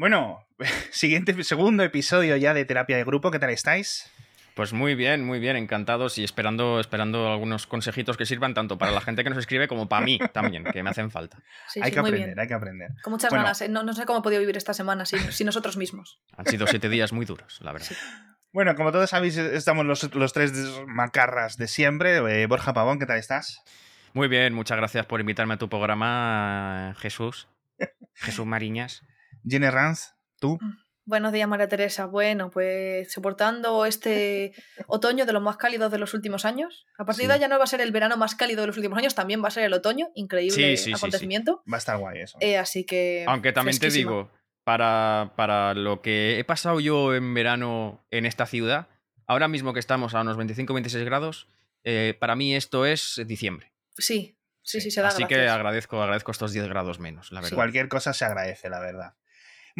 Bueno, siguiente, segundo episodio ya de terapia de grupo. ¿Qué tal estáis? Pues muy bien, muy bien, encantados y esperando, esperando algunos consejitos que sirvan tanto para la gente que nos escribe como para mí también, que me hacen falta. Sí, hay sí, que muy aprender, bien. hay que aprender. Con muchas Bueno. ganas. ¿eh? No, no sé cómo he podido vivir esta semana sin, sin nosotros mismos. Han sido siete días muy duros, la verdad. Sí. Bueno, como todos sabéis, estamos los, los tres macarras de siempre. Eh, Borja Pavón, ¿qué tal estás? Muy bien, muchas gracias por invitarme a tu programa, Jesús. Jesús Mariñas. Jenny Ranz, tú. Buenos días, María Teresa. Bueno, pues soportando este otoño de los más cálidos de los últimos años. A partir Sí. de ahora ya no va a ser el verano más cálido de los últimos años, también va a ser el otoño. Increíble Sí, sí, sí, sí. acontecimiento. Va a estar guay eso. Eh, así que. Aunque también te digo, para, para lo que he pasado yo en verano en esta ciudad, ahora mismo que estamos a unos 25-26 grados, eh, para mí esto es diciembre. Sí, sí, sí, Sí. se da Así que agradezco, agradezco estos 10 grados menos, la verdad. Cualquier cosa se agradece, la verdad.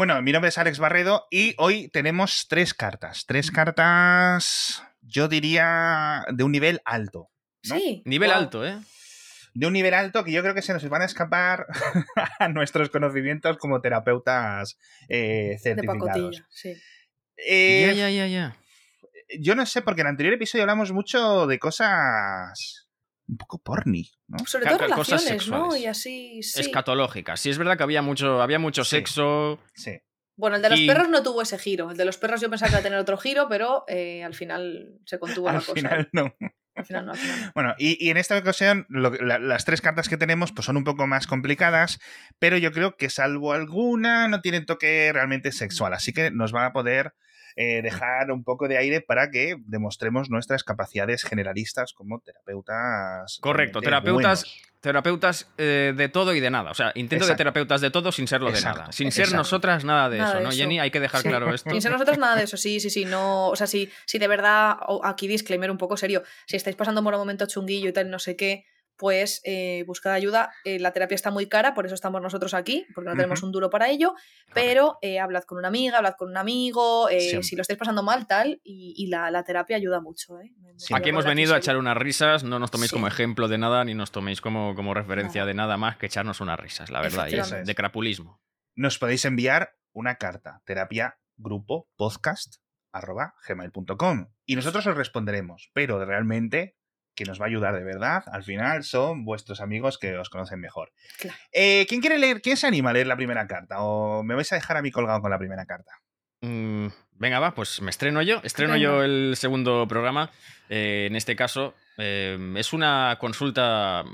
Bueno, mi nombre es Alex Barredo y hoy tenemos tres cartas. Tres cartas, yo diría, de un nivel alto. ¿no? Sí. Nivel alto, ¿eh? De un nivel alto que yo creo que se nos van a escapar a nuestros conocimientos como terapeutas eh, De certificados. pacotilla, sí. Eh, ya, ya, ya, ya. Yo no sé, porque en el anterior episodio hablamos mucho de cosas un poco porni, ¿no? Sobre todo cosas relaciones, ¿no? sexuales. Y así, sí. Escatológica. Sí, es verdad que había mucho, había mucho Sí. sexo. Sí. Bueno, el de los Y- perros no tuvo ese giro. El de los perros yo pensaba que iba a tener otro giro, pero eh, al final se contuvo Al la cosa. final no. Al final no, al final no. Bueno, y, y en esta ocasión lo- la- las tres cartas que tenemos pues son un poco más complicadas, pero yo creo que salvo alguna no tienen toque realmente sexual, así que nos van a poder eh, dejar un poco de aire para que demostremos nuestras capacidades generalistas como terapeutas. Correcto, realmente terapeutas, buenos. terapeutas eh, de todo y de nada. O sea, intento de terapeutas de todo sin serlo de nada. Sin ser exacto. nosotras nada de Nada eso, de ¿no, eso. Jenny? Hay que dejar Sí. claro esto. Sin ser nosotros nada de eso, sí, sí, sí. No, o sea, si, si de verdad, o aquí disclaimer un poco serio, si estáis pasando por un momento chunguillo y tal, no sé qué, pues eh, buscad ayuda. Eh, la terapia está muy cara, por eso estamos nosotros aquí, porque no tenemos un duro para ello, pero eh, hablad con una amiga, hablad con un amigo, eh, si lo estáis pasando mal, tal, y, y la, la terapia ayuda mucho. ¿eh? Aquí hemos venido a echar unas risas, no nos toméis Sí. como ejemplo de nada, ni nos toméis como, como referencia de nada más que echarnos unas risas, la verdad, y es de crapulismo. Nos podéis enviar una carta, terapia grupo podcast arroba gmail.com y nosotros os responderemos, pero realmente que nos va a ayudar de verdad, al final son vuestros amigos que os conocen mejor. Claro. Eh, ¿Quién quiere leer? ¿Quién se anima a leer la primera carta? ¿O me vais a dejar a mí colgado con la primera carta? Mm, venga, va, pues me estreno yo. Estreno Venga. yo el segundo programa. Eh, en este caso, eh, es una consulta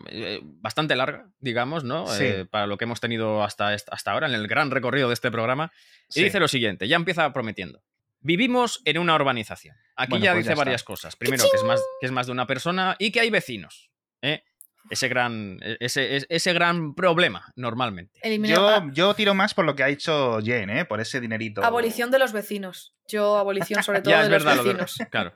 bastante larga, digamos, ¿no? Sí. Eh, para lo que hemos tenido hasta, hasta ahora, en el gran recorrido de este programa. Y Sí. dice lo siguiente, ya empieza prometiendo. Vivimos en una urbanización. Aquí Bueno, ya pues dice ya varias cosas. Primero, que es, más, que es más de una persona y que hay vecinos. ¿eh? Ese, gran, ese, ese- ese gran problema, normalmente. Yo, yo tiro más por lo que ha hecho Jane, ¿eh? por ese dinerito. Abolición de los vecinos. Yo, abolición sobre todo ya de es los verdad, lo de- vecinos. claro.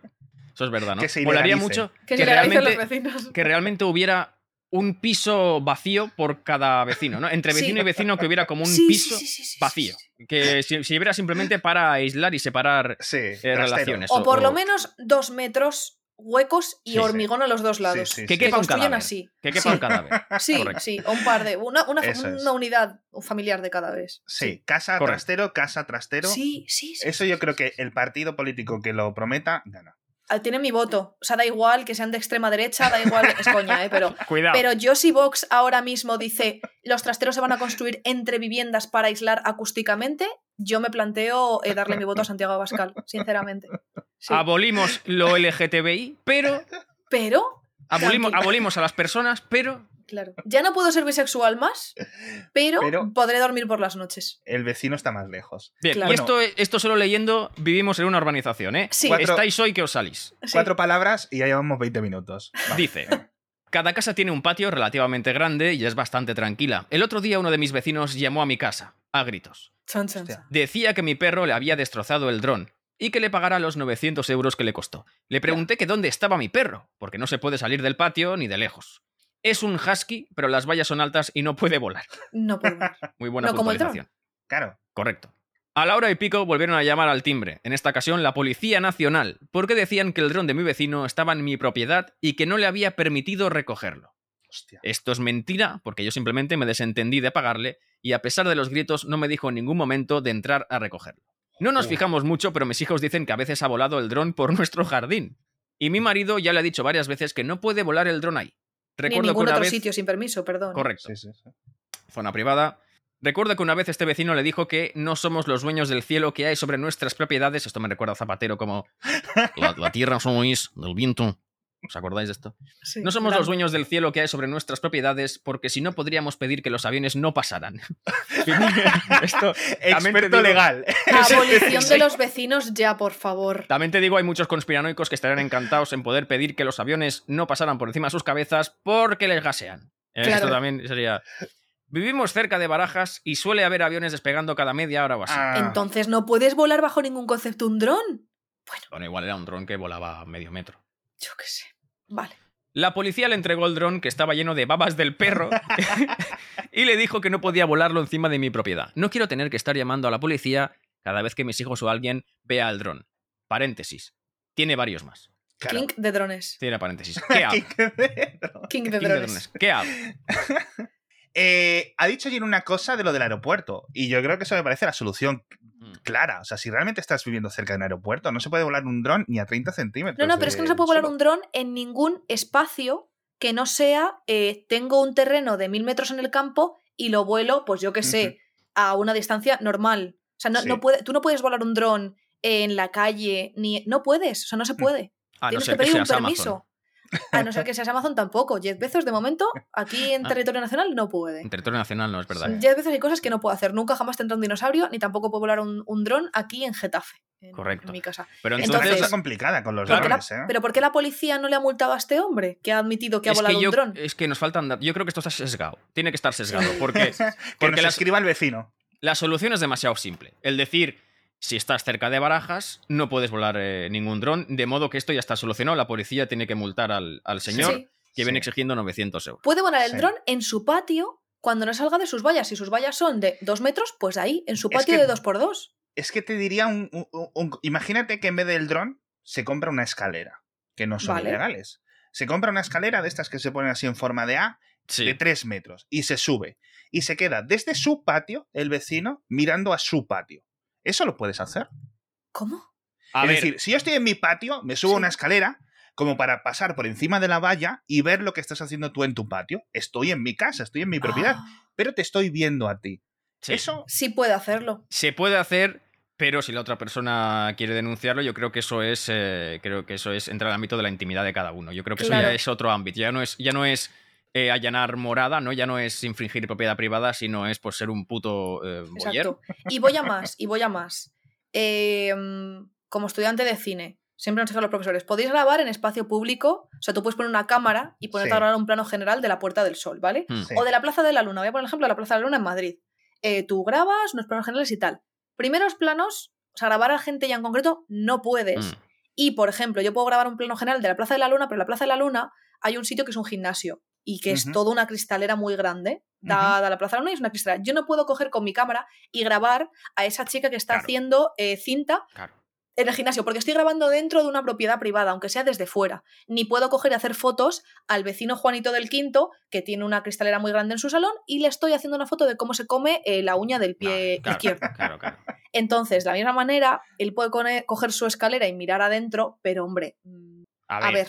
Eso es verdad, ¿no? Que se Molaría mucho Que, que se legalicen los realmente, vecinos. que realmente hubiera un piso vacío por cada vecino, ¿no? Entre Sí. vecino y vecino que hubiera como un Sí, sí, piso sí, sí, sí, vacío. Que si- sirviera simplemente para aislar y separar Sí, eh, relaciones. O por o- lo menos dos metros huecos y Sí, sí. hormigón a los dos lados. Sí, sí, Que sí. quepa un construyan cadáver. así. que quepa un cadáver. Sí, Correcto. sí, o un par de. Una, una, una unidad familiar de cada vez. Sí, casa Correcto. trastero, casa trastero. Sí, sí, sí. Eso yo creo que el partido político que lo prometa gana. Ah, Tiene mi voto. O sea, da igual que sean de extrema derecha, da igual, es coña, ¿eh? Pero, Cuidado. pero yo si Vox ahora mismo dice los trasteros se van a construir entre viviendas para aislar acústicamente, yo me planteo eh, darle mi voto a Santiago Abascal, sinceramente. Sí. Abolimos lo LGTBI, pero Pero, abolimos, a las personas, pero claro, ya no puedo ser bisexual más, pero, Pero- podré dormir por las noches. El vecino está más lejos. Bien, Claro. y esto, esto solo leyendo vivimos en una urbanización, ¿eh? Sí. Cuatro- Estáis hoy que os salís. Sí. Cuatro palabras y ya llevamos 20 minutos. Dice, cada casa tiene un patio relativamente grande y es bastante tranquila. El otro día uno de mis vecinos llamó a mi casa, a gritos. Chan, chan. Decía que mi perro le había destrozado el dron y que le pagara los 900 euros que le costó. Le pregunté que dónde estaba mi perro, porque no se puede salir del patio ni de lejos. Es un husky, pero las vallas son altas y no puede volar. No puedo ver. Muy buena No, como el puntualización. Claro. Correcto. A la hora y pico volvieron a llamar al timbre, en esta ocasión la Policía Nacional, porque decían que el dron de mi vecino estaba en mi propiedad y que no le había permitido recogerlo. Hostia. Esto es mentira porque yo simplemente me desentendí de pagarle y a pesar de los gritos no me dijo en ningún momento de entrar a recogerlo. No nos fijamos mucho, pero mis hijos dicen que a veces ha volado el dron por nuestro jardín. Y mi marido ya le ha dicho varias veces que no puede volar el dron ahí. Ni en Recuerdo que ningún una otro vez... sitio sin permiso, perdón. Correcto. Sí, sí, sí. Zona privada. Recuerdo que una vez este vecino le dijo que no somos los dueños del cielo que hay sobre nuestras propiedades. Esto me recuerda a Zapatero como la, la tierra sois del viento. ¿Os acordáis de esto? Sí, No somos los dueños del cielo que hay sobre nuestras propiedades porque si no podríamos pedir que los aviones no pasaran. Esto Experto digo- legal. Abolición de los vecinos ya, por favor. También te digo, hay muchos conspiranoicos que estarían encantados en poder pedir que los aviones no pasaran por encima de sus cabezas porque les gasean. Eh, Claro. Esto también sería... Vivimos cerca de Barajas y suele haber aviones despegando cada media hora o así. Ah, Entonces no puedes volar bajo ningún concepto un dron. Bueno, igual era un dron que volaba medio metro. Yo qué sé. Vale. La policía le entregó el dron que estaba lleno de babas del perro y le dijo que no podía volarlo encima de mi propiedad. No quiero tener que estar llamando a la policía cada vez que mis hijos o alguien vea el dron. Paréntesis. Tiene varios más. claro. King de drones. Tiene paréntesis. ¿Qué hago? King de- de King de drones. drones. ¿Qué hago? Eh, ha dicho Jin una cosa de lo del aeropuerto y yo creo que eso me parece la solución Mm. clara. O sea, si realmente estás viviendo cerca de un aeropuerto, no se puede volar un dron ni a 30 centímetros. No, no, pero es que no se puede volar suelo. un dron en ningún espacio que no sea eh, tengo un terreno de mil metros en el campo y lo vuelo, pues yo qué sé, a una distancia normal. O sea, no, Sí. no puede, tú no puedes volar un dron en la calle, ni. No puedes, o sea, no se puede. A no Tienes que que pedir un permiso. Amazon. A no ser que seas Amazon tampoco. Jeff Bezos, de momento, aquí en Ah. territorio nacional no puede. En territorio nacional no es verdad. Jeff Bezos hay cosas que no puedo hacer. Nunca jamás tendrá un dinosaurio, ni tampoco puedo volar un, un dron aquí en Getafe. En, Correcto. en mi casa. Pero Es entonces, una Entonces- cosa complicada con los ¿Por qué la- drones, ¿eh? Pero ¿por qué la policía no le ha multado a este hombre que ha admitido que ha es volado que yo, un dron? es que nos faltan datos. Yo creo que esto está sesgado. Tiene que estar sesgado. Porque que porque nos escriba el vecino. la solución es demasiado simple. El decir, si estás cerca de Barajas, no puedes volar eh, ningún dron, de modo que esto ya está solucionado. La policía tiene que multar al, al señor Sí. que viene Sí. exigiendo 900 euros. Puede volar el Sí. dron en su patio cuando no salga de sus vallas. Si sus vallas son de dos metros, pues ahí, en su Es patio que- de dos por dos. Es que te diría un, un- un- Imagínate que en vez del dron se compra una escalera, que no son Vale. ilegales. Se compra una escalera de estas que se ponen así en forma de A, Sí. de 3 metros, y se sube. Y se queda desde su patio, el vecino, mirando a su patio. Eso lo puedes hacer. ¿Cómo? A es ver, decir, si yo estoy en mi patio, me subo a Sí. una escalera como para pasar por encima de la valla y ver lo que estás haciendo tú en tu patio. Estoy en mi casa, estoy en mi propiedad, Ah, pero te estoy viendo a ti. sí. Eso sí puede hacerlo. se puede hacer, pero si la otra persona quiere denunciarlo, yo creo que eso es, eh, creo que eso es entra al ámbito de la intimidad de cada uno. Yo creo que eso ya es otro ámbito. Ya no es, ya no es eh, allanar morada, ¿no? Ya no es infringir propiedad privada, sino es por ser un puto eh. Exacto. Y voy a más, y voy a más. Eh, mm, como estudiante de cine, siempre nos dicen los profesores, podéis grabar en espacio público, o sea, tú puedes poner una cámara y ponerte Sí. a grabar un plano general de la Puerta del Sol, ¿vale? Hmm. Sí. O de la Plaza de la Luna. Voy a poner ejemplo de la Plaza de la Luna en Madrid. Eh, tú grabas unos planos generales y tal. Primeros planos, o sea, grabar a gente ya en concreto, no puedes. Mm. Y, por ejemplo, yo puedo grabar un plano general de la Plaza de la Luna, pero en la Plaza de la Luna hay un sitio que es un gimnasio y que es toda una cristalera muy grande. Dada la Plaza Luna y es una cristalera. Yo no puedo coger con mi cámara y grabar a esa chica que está Claro. haciendo eh, cinta Claro. en el gimnasio, porque estoy grabando dentro de una propiedad privada, aunque sea desde fuera. Ni puedo coger y hacer fotos al vecino Juanito del Quinto, que tiene una cristalera muy grande en su salón, y le estoy haciendo una foto de cómo se come eh, la uña del pie Claro, izquierdo. claro, claro. Entonces, de la misma manera, él puede coger su escalera y mirar adentro, pero hombre, mm, A ver,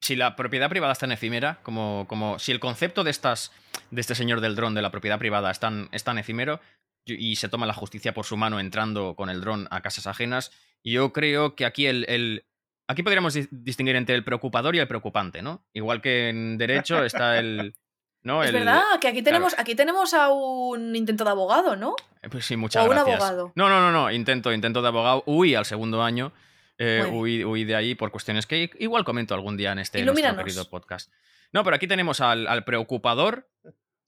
si la propiedad privada es tan efímera, como, como si el concepto de estas de este señor del dron de la propiedad privada es tan, es tan efímero y se toma la justicia por su mano entrando con el dron a casas ajenas, yo creo que aquí el, el- aquí podríamos di- distinguir entre el preocupador y el preocupante, ¿no? Igual que en derecho está el no es el verdad que aquí tenemos, aquí tenemos a un intento de abogado, ¿no? eh, Pues sí, muchas O un gracias. abogado. No, no, no, no, intento, intento de abogado, huí al segundo año. Eh, Bueno. huí, huí de ahí por cuestiones que igual comento algún día en este nuestro querido podcast. No, pero aquí tenemos al, al preocupador,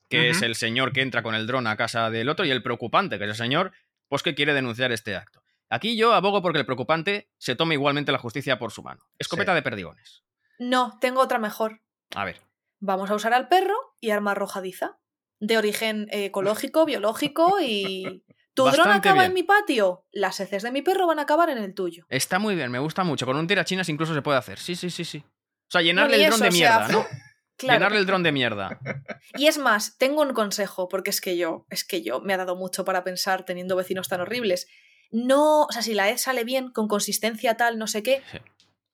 que es el señor que entra con el dron a casa del otro, y el preocupante, que es el señor, pues que quiere denunciar este acto. Aquí yo abogo porque el preocupante se tome igualmente la justicia por su mano. Escopeta Sí. de perdigones. No, tengo otra mejor. A ver. Vamos a usar al perro y arma arrojadiza. De origen eh, ecológico, biológico y. ¿Tu dron acaba bien. en mi patio? Las heces de mi perro van a acabar en el tuyo. Está muy bien, me gusta mucho. Con un tirachinas incluso se puede hacer. Sí, sí, sí, sí. O sea, llenarle el dron de sea, mierda, ¿no? Claro. Llenarle el dron de mierda. Y es más, tengo un consejo, porque es que yo, es que yo me ha dado mucho para pensar teniendo vecinos tan horribles. No, o sea, si la ed sale bien, con consistencia tal, no sé qué, Sí.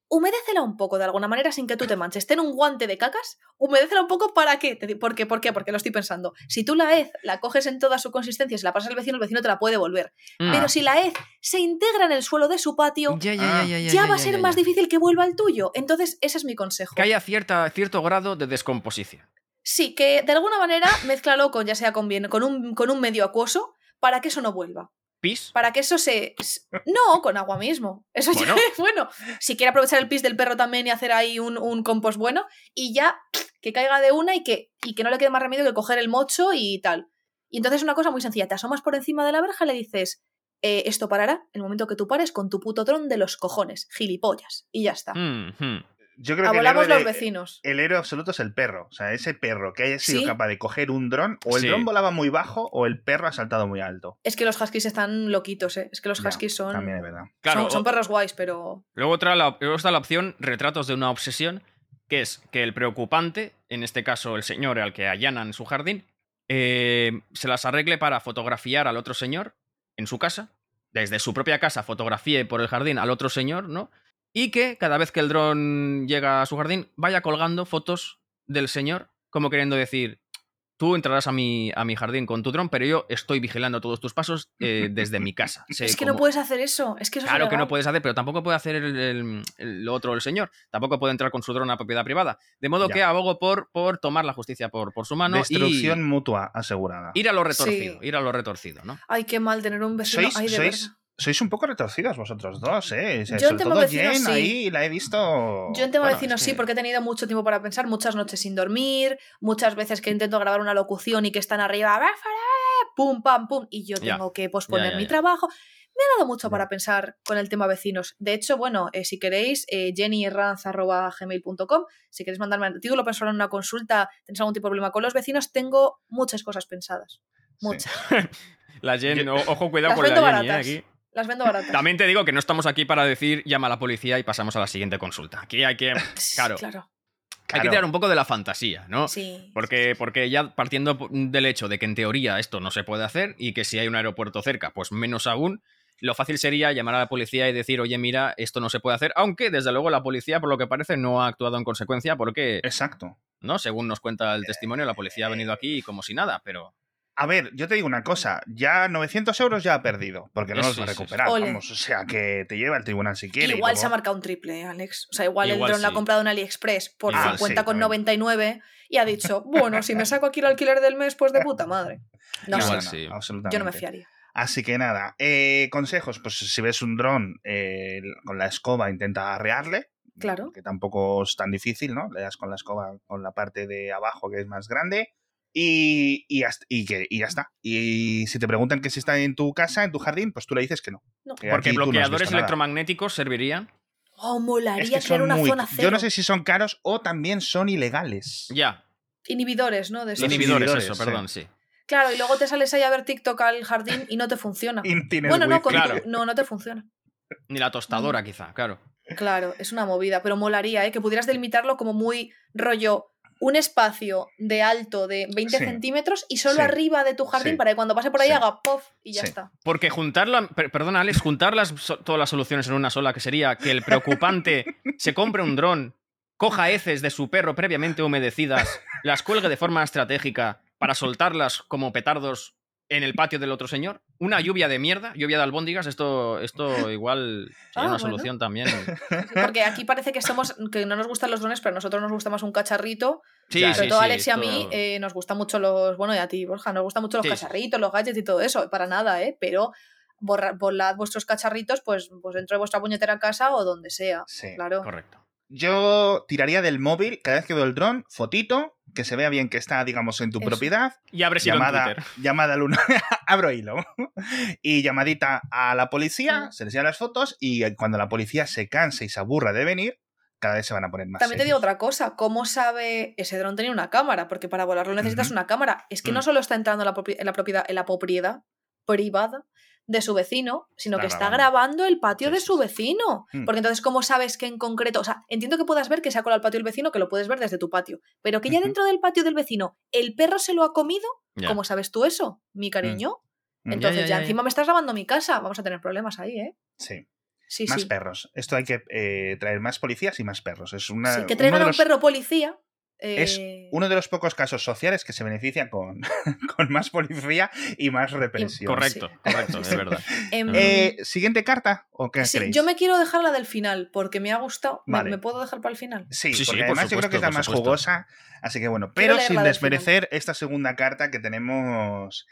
Humedécela un poco de alguna manera sin que tú te manches. Ten un guante de cacas, humedécela un poco para qué. ¿Por qué? ¿Por qué? Porque lo estoy pensando. Si tú la hez la coges en toda su consistencia y se la pasas al vecino, el vecino te la puede devolver. Mm. Pero si la hez se integra en el suelo de su patio, Ya, ya, va a ser más difícil que vuelva al tuyo. Entonces, ese es mi consejo. Que haya cierta, cierto grado de descomposición. Sí, que de alguna manera mezclalo con, ya sea con, bien, con, un, con un medio acuoso, para que eso no vuelva. ¿Pis? Para que eso se. No, con agua mismo. Eso ya es bueno. Si quiere aprovechar el pis del perro también y hacer ahí un, un compost bueno, y ya que caiga de una y que, y que no le quede más remedio que coger el mocho y tal. Y entonces es una cosa muy sencilla. Te asomas por encima de la verja y le dices. eh, esto parará el momento que tú pares con tu puto dron de los cojones, gilipollas. Y ya está. Mm, mm. Yo creo que el héroe, los de- vecinos. el héroe absoluto es el perro. O sea, ese perro que haya sido Sí. capaz de coger un dron, o el Sí. dron volaba muy bajo o el perro ha saltado muy alto. Es que los huskies están loquitos, ¿eh? Es que los Ya, huskies son. También es verdad. Claro, son, perros guays, pero. Luego, otra, la, luego está la opción retratos de una obsesión, que es que el preocupante, en este caso el señor al que allanan su jardín, eh, se las arregle para fotografiar al otro señor en su casa, desde su propia casa fotografíe por el jardín al otro señor, ¿no? Y que cada vez que el dron llega a su jardín vaya colgando fotos del señor, como queriendo decir, tú entrarás a mi, a mi jardín con tu dron, pero yo estoy vigilando todos tus pasos eh, desde mi casa. Sé es que cómo- no puedes hacer eso. Es que eso es Claro que no puedes hacer, pero tampoco puede hacer el, el- el otro, el señor. Tampoco puede entrar con su dron a propiedad privada. De modo Ya. que abogo por, por tomar la justicia por, por su mano Destrucción mutua asegurada. y ir a lo retorcido. Sí. Ir a lo retorcido, ¿no? Ay, qué mal tener un vecino. Sois, Ay, de sois, verdad. Sois un poco retorcidos vosotros dos, ¿eh? O sea, Yo en sobre tema todo vecinos, Jen sí. ahí la he visto. Yo en tema Bueno, vecinos es sí, que- porque he tenido mucho tiempo para pensar, muchas noches sin dormir, muchas veces que intento grabar una locución y que están arriba, pum, pam, pum, y yo Ya. tengo que posponer Ya, ya, mi trabajo. Me ha dado mucho para pensar con el tema vecinos. De hecho, bueno, eh, si queréis, eh, jennyherranz.gmail.com, si queréis mandarme a título personal una consulta, tenéis algún tipo de problema con los vecinos, tengo muchas cosas pensadas. Sí. Muchas. La Jen, Yo- o- ojo, cuidado con la Jenny, ¿eh? Aquí. Las vendo baratas. También te digo que no estamos aquí para decir llama a la policía y pasamos a la siguiente consulta. Aquí hay que, claro, claro. hay que tirar un poco de la fantasía, ¿no? Sí. Porque, porque ya partiendo del hecho de que en teoría esto no se puede hacer y que si hay un aeropuerto cerca, pues menos aún, lo fácil sería llamar a la policía y decir, oye, mira, esto no se puede hacer, aunque desde luego la policía, por lo que parece, no ha actuado en consecuencia porque, Exacto. ¿no? Según nos cuenta el testimonio, la policía ha venido aquí como si nada, pero... A ver, yo te digo una cosa, ya 900 euros ya ha perdido, porque no los va a sí, sí, sí. recuperar, vamos, o sea, que te lleva al tribunal si quiere. Igual luego- se ha marcado un triple, ¿eh, Alex. O sea, igual, Igual el dron lo ha comprado en AliExpress por Igual sí, 50,99 y ha dicho, bueno, si me saco aquí el alquiler del mes, pues de puta madre. No Igual sé, sí. absolutamente. yo no me fiaría. Así que nada, eh, consejos, pues si ves un dron eh, con la escoba intenta arrearle, Claro. que tampoco es tan difícil, ¿no? Le das con la escoba con la parte de abajo que es más grande y, y, hasta- y que, y ya está. Y si te preguntan que si está en tu casa, en tu jardín, pues tú le dices que no. No. que Porque no bloqueadores electromagnéticos servirían. Oh, Es molaría que crear son una muy... zona cero. Yo no sé si son caros o también son ilegales. Ya, Inhibidores, ¿no? De Los inhibidores, inhibidores, eso, sí. perdón, sí. Claro, y luego te sales ahí a ver TikTok al jardín y no te funciona. Bueno, no, con- Claro. no, no te funciona. Ni la tostadora, quizá, claro. Claro, es una movida, pero molaría, ¿eh? Que pudieras delimitarlo como muy rollo, un espacio de alto de 20 Sí. centímetros y solo Sí. arriba de tu jardín Sí. para que cuando pase por ahí haga pop y ya está. Porque juntar la, per- perdona, Alex, juntar las, todas las soluciones en una sola, que sería que el preocupante se compre un dron, coja heces de su perro previamente humedecidas, las cuelgue de forma estratégica para soltarlas como petardos en el patio del otro señor. Una lluvia de mierda, lluvia de albóndigas, esto, esto igual sería Ah, una bueno. solución también. Porque aquí parece que somos, que no nos gustan los drones, pero a nosotros nos gusta más un cacharrito. Sí, Sobre todo a sí, Alex y a mí eh, nos gustan mucho los, bueno, y a ti, Borja, nos gustan mucho los cacharritos, los gadgets y todo eso, para nada, ¿eh? Pero borra- volad vuestros cacharritos pues, pues dentro de vuestra puñetera casa o donde sea. Sí. Claro. Correcto. Yo tiraría del móvil, cada vez que veo el dron, fotito, que se vea bien que está, digamos, en tu Eso. propiedad. Y abre hilo en llamada, llamada al uno- abro hilo. Y llamadita a la policía, Mm. se les llevan las fotos y cuando la policía se canse y se aburra de venir, cada vez se van a poner más. También te digo otra cosa, ¿cómo sabe ese dron tenía una cámara? Porque para volarlo necesitas una cámara. Es que no Mm. solo está entrando en la, en la propiedad, en la propiedad privada de su vecino, sino que está grabando. el patio Sí, de su vecino. Mm. Porque entonces, ¿cómo sabes que en concreto? O sea, entiendo que puedas ver que se ha colado el patio del vecino, que lo puedes ver desde tu patio. Pero que ya dentro del patio del vecino el perro se lo ha comido, Ya. ¿cómo sabes tú eso, mi cariño? Mm. Entonces, Ya, encima me estás grabando mi casa. Vamos a tener problemas ahí, ¿eh? Sí. Sí, Más sí. perros. Esto hay que eh, traer más policías y más perros. Es una, Sí, que traigan a un los- perro policía. Es eh, uno de los pocos casos sociales que se benefician con, con más policía y más represión. Correcto, correcto, es verdad. em, Eh, ¿Siguiente carta o qué sí, creéis? yo me quiero dejar la del final, porque me ha gustado. ¿Me- Vale. ¿Me, puedo dejar para el final? Sí, Sí, sí, porque por además yo creo que es la más supuesto. jugosa. Así que bueno, pero sin desmerecer esta segunda carta que tenemos,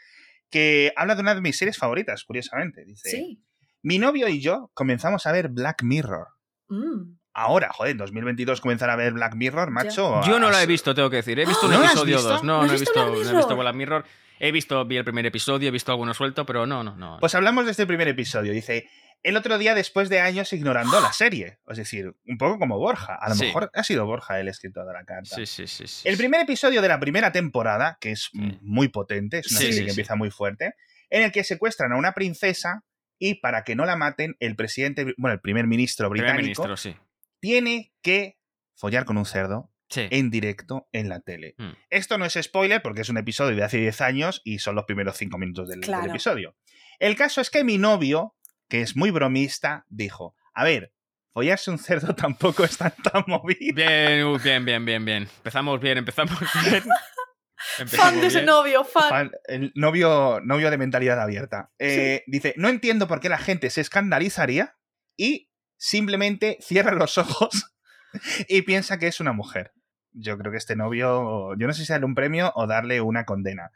que habla de una de mis series favoritas, curiosamente. Dice, Sí. mi novio y yo comenzamos a ver Black Mirror. Mm. Ahora, joder, en 2022 comenzar a ver Black Mirror, macho. Yo no la he visto, tengo que decir. He visto un ¿No la has episodio o visto? dos. No, ¿No no, he visto Black no he Mirror? visto Black Mirror. He visto, vi el primer episodio, he visto alguno suelto, pero no, no, no. Pues hablamos de este primer episodio. Dice, el otro día después de años ignorando la serie. Es decir, un poco como Borja. A lo Sí. mejor ha sido Borja el escritor de la carta. Sí, sí, sí. sí, El sí. primer episodio de la primera temporada, que es Sí. muy potente, es una Sí, serie sí, que sí. empieza muy fuerte, en el que secuestran a una princesa y para que no la maten, el presidente, bueno, el primer ministro Primer británico ministro, sí. Tiene que follar con un cerdo Sí. en directo en la tele. Mm. Esto no es spoiler porque es un episodio de hace 10 años y son los primeros 5 minutos del, episodio. El caso es que mi novio, que es muy bromista, dijo, a ver, follarse un cerdo tampoco es tan, tan movido. Bien, uh, bien, bien, bien, bien. Empezamos bien, empezamos bien. Fan de ese bien. novio, fan. Fan- el novio, novio de mentalidad abierta. Eh, Dice, no entiendo por qué la gente se escandalizaría y simplemente cierra los ojos y piensa que es una mujer. Yo creo que este novio, yo no sé si darle un premio o darle una condena.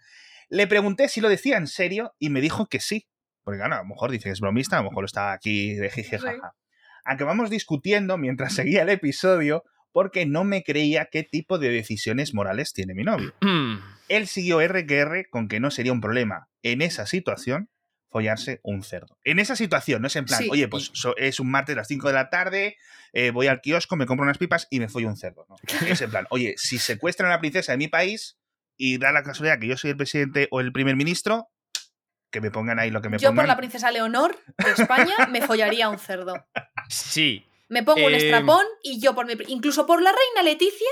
Le pregunté si lo decía en serio y me dijo que sí. Porque claro, a lo mejor dice que es bromista, a lo mejor está aquí de jijijaja. Acabamos discutiendo mientras seguía el episodio porque no me creía qué tipo de decisiones morales tiene mi novio. Él siguió R que R con que no sería un problema en esa situación follarse un cerdo. En esa situación, no es en plan, Sí. oye, pues so- es un martes a las 5 de la tarde, eh, voy al kiosco, me compro unas pipas y me follo un cerdo. ¿no? Es en plan, oye, si secuestran a la princesa de mi país y da la casualidad que yo soy el presidente o el primer ministro, que me pongan ahí lo que me Yo pongan. por la princesa Leonor de España me follaría un cerdo. Sí. Me pongo un Eh, estrapón y yo por mi... Incluso por la reina Leticia,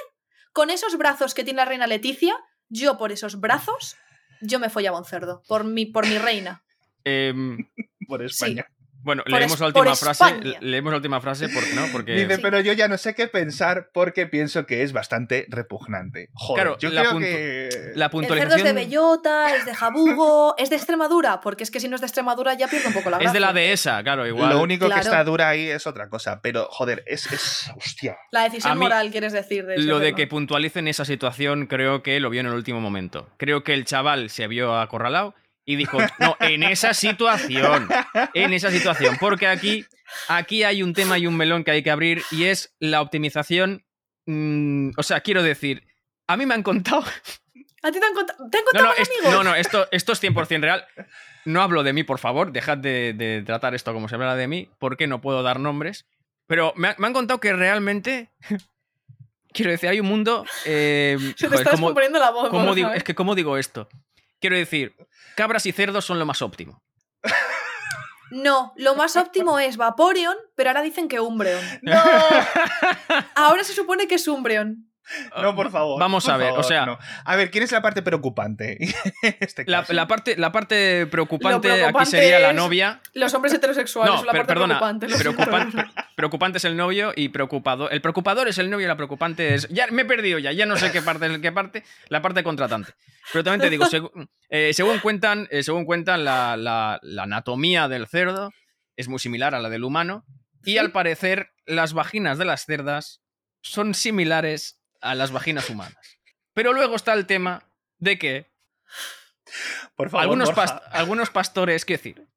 con esos brazos que tiene la reina Leticia, yo por esos brazos, yo me follaba un cerdo. Por mi, por mi reina. Em, por España. bueno, Por leemos es- la última frase. Leemos la última frase porque, ¿no? Porque. Dice, Sí. pero yo ya no sé qué pensar porque pienso que es bastante repugnante. Joder, Claro, yo la creo puntu- que... La El cerdo es de puntualización. bellota, es de jabugo, es de Extremadura, porque es que si no es de Extremadura ya pierde un poco la Es de la gracia. dehesa, claro, igual. Lo único Claro. que está dura ahí es otra cosa, pero joder, es, es hostia. La decisión mí- moral, quieres decir. De Lo de tema. que puntualicen esa situación, creo que lo vio en el último momento. Creo que el chaval se vio acorralado y dijo, no, en esa situación, en esa situación, porque aquí, aquí hay un tema y un melón que hay que abrir y es la optimización. mm, o sea, quiero decir, a mí me han contado. ¿A ti te han, cont- te han No, contado no, es- amigos? no, no, esto, esto es 100% real. No hablo de mí, por favor, dejad de, de tratar esto como se habla de mí, porque no puedo dar nombres. Pero me, ha- me han contado que realmente. Quiero decir, hay un mundo. eh, Se te joder, está ¿cómo- descubriendo la voz. ¿Cómo es que, ¿cómo digo esto? Quiero decir, cabras y cerdos son lo más óptimo. No, lo más óptimo es Vaporeon, pero ahora dicen que Umbreon. ¡No! Ahora se supone que es Umbreon. No, por favor. Vamos por a ver, favor, o sea- no. A ver, ¿quién es la parte preocupante? en este La, caso? la parte, la parte preocupante, aquí sería la novia. Los hombres heterosexuales No, son la per- parte perdona. preocupante. preocupante es el novio y preocupado. El preocupador es el novio y la preocupante es. Ya me he perdido ya, ya no sé qué parte es qué parte. La parte contratante. Pero también te digo, eh, según cuentan, eh, según cuentan la, la- la anatomía del cerdo es muy similar a la del humano. Y al parecer, las vaginas de las cerdas son similares a las vaginas humanas. Pero luego está el tema de que Por favor, algunos, Borja. pas- algunos pastores, quiero decir,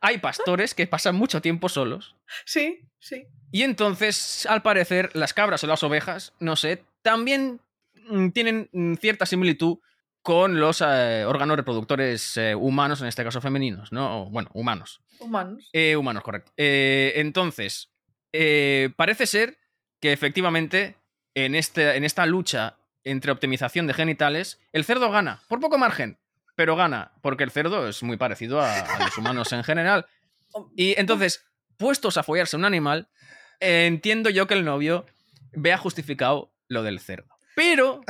hay pastores que pasan mucho tiempo solos. Sí, sí. Y entonces, al parecer, las cabras o las ovejas, no sé, también mm, tienen mm, cierta similitud con los eh, órganos reproductores eh, humanos, en este caso femeninos, ¿no? O, bueno, humanos. Humanos. Eh, humanos, correcto. Eh, entonces, eh, parece ser que efectivamente en, este, en esta lucha entre optimización de genitales, el cerdo gana, por poco margen. pero gana, porque el cerdo es muy parecido a, a los humanos en general. Y entonces, puestos a follarse un animal, eh, entiendo yo que el novio vea justificado lo del cerdo. Pero,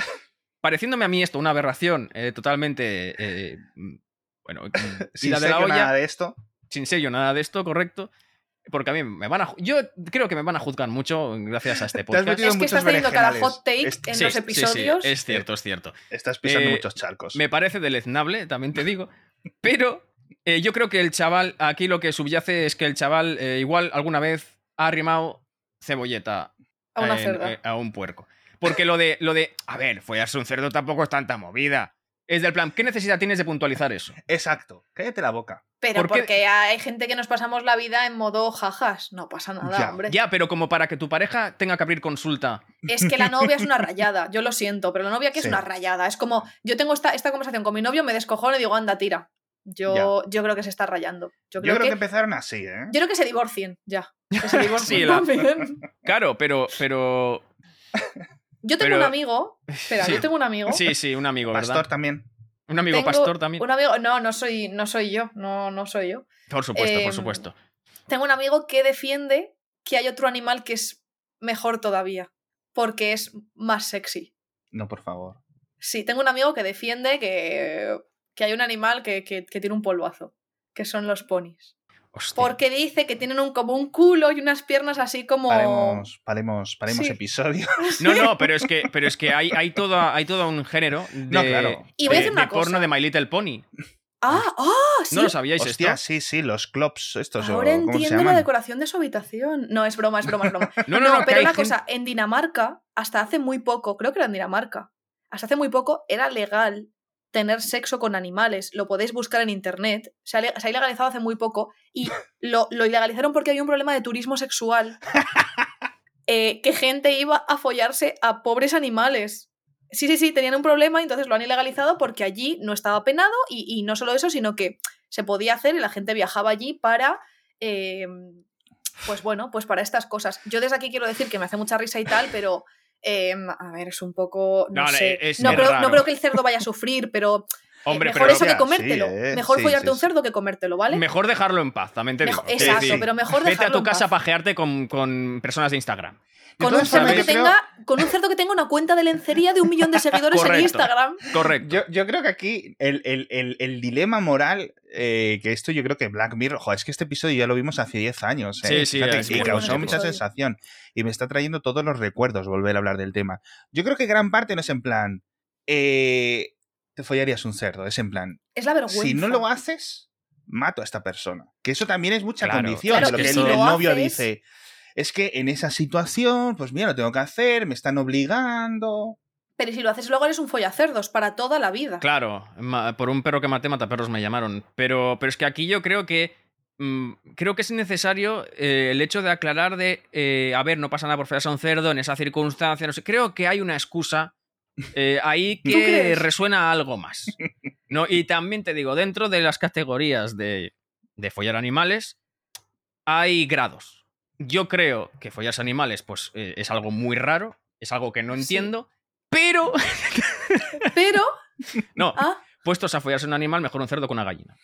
pareciéndome a mí esto una aberración eh, totalmente. eh, mm, bueno, Sin de la olla, nada de esto. sin sello, nada de esto, correcto. Porque a mí me van a. Yo creo que me van a juzgar mucho gracias a este Te has podcast. metido Es que estás teniendo cada hot take en Sí, los sí, sí, episodios. es cierto, es cierto. Estás pisando Eh, muchos charcos. Me parece deleznable, también te digo. Pero eh, yo creo que el chaval, aquí lo que subyace es que el chaval eh, igual alguna vez ha arrimado cebolleta A una en- cerda. eh, a un puerco. Porque lo de, lo de, a ver, follarse un cerdo tampoco es tanta movida. Es del plan, ¿qué necesidad tienes de puntualizar eso? Exacto. Cállate la boca. Pero ¿por qué? porque hay gente que nos pasamos la vida en modo jajas. No pasa nada, Ya. hombre. Ya, pero como para que tu pareja tenga que abrir consulta. Es que la novia es una rayada. Yo lo siento, pero la novia aquí es una rayada. Es como, yo tengo esta, esta conversación con mi novio, me descojono y digo, anda, tira. Yo, yo creo que se está rayando. Yo Yo creo, que, que empezaron así, ¿eh? yo creo que se divorcien, ya. Que se divorcien Sí, la-. Claro, pero, pero. Yo tengo Pero- un amigo. Espera, Sí. yo tengo un amigo. Sí, sí, un amigo, ¿verdad? Pastor también. Un amigo Tengo pastor también. Un amigo, no, no soy, no soy yo. No, no soy yo. Por supuesto, Em, por supuesto. Tengo un amigo que defiende que hay otro animal que es mejor todavía. Porque es más sexy. No, por favor. Sí, tengo un amigo que defiende que, que hay un animal que, que- que tiene un polvazo. Que son los ponis. Hostia. Porque dice que tienen un, como un culo y unas piernas así como. Paremos, paremos, paremos Sí. episodio. No, no, pero es que, pero es que hay, hay, todo, hay todo un género de, No, claro. Y voy a de- decir una de porno cosa. de My Little Pony. Ah, ah, sí. ¿No lo sabíais Hostia, esto? sí, sí, los clops estos. o Ahora ¿Cómo se entiendo la decoración de su habitación. No, es broma, es broma, es broma. No, no, no, pero una gente- cosa, en Dinamarca, hasta hace muy poco, creo que era en Dinamarca, hasta hace muy poco era legal tener sexo con animales. Lo podéis buscar en internet. Se ha, le- se ha ilegalizado hace muy poco y lo, lo ilegalizaron porque había un problema de turismo sexual. eh, que gente iba a follarse a pobres animales. Sí, sí, sí, tenían un problema y entonces lo han ilegalizado porque allí no estaba penado y, y no solo eso, sino que se podía hacer y la gente viajaba allí para... eh, pues bueno, pues para estas cosas. Yo desde aquí quiero decir que me hace mucha risa y tal, pero em, a ver, es un poco. No, No, sé. es- no, creo, no creo que el cerdo vaya a sufrir, pero eh, Hombre, mejor pero eso que comértelo. sí, eh, Mejor sí, follarte sí, un cerdo que comértelo, ¿vale? mejor dejarlo en paz, también te digo. Mejor- exacto, pero mejor Vete a dejarlo tu en casa a paz. pajearte con, con personas de Instagram. Con un, cerdo que tenga, con un cerdo que tenga una cuenta de lencería de un millón de seguidores en. Instagram. Correcto. Yo, yo creo que aquí el, el- el- el dilema moral, eh, que esto yo creo que Black Mirror, joder, es que este episodio ya lo vimos hace 10 años, eh, Sí, sí, fíjate, es y causó mucha sensación. Y me está trayendo todos los recuerdos volver a hablar del tema. Yo creo que gran parte no es en plan, eh, te follarías un cerdo, es en plan, Es la vergüenza. si no lo haces, mato a esta persona. Que eso también es mucha Claro, condición claro, de lo que si el, novio haces- dice. Es que en esa situación, pues mira, lo tengo que hacer, me están obligando. Pero si lo haces luego eres un follacerdos para toda la vida. Claro, por un perro que maté, mataperros me llamaron. Pero, pero es que aquí yo creo que. mm, creo que es necesario eh, el hecho de aclarar de. eh, a ver, no pasa nada por follarse a un cerdo en esa circunstancia. No sé. Creo que hay una excusa eh, ahí ¿Tú que resuena a algo más. ¿no? Y también te digo, dentro de las categorías de, de follar animales, hay grados. Yo creo que follarse animales, pues eh, es algo muy raro, es algo que no Sí. entiendo, pero. Pero, No, ah, puestos a follarse un animal, mejor un cerdo que una gallina.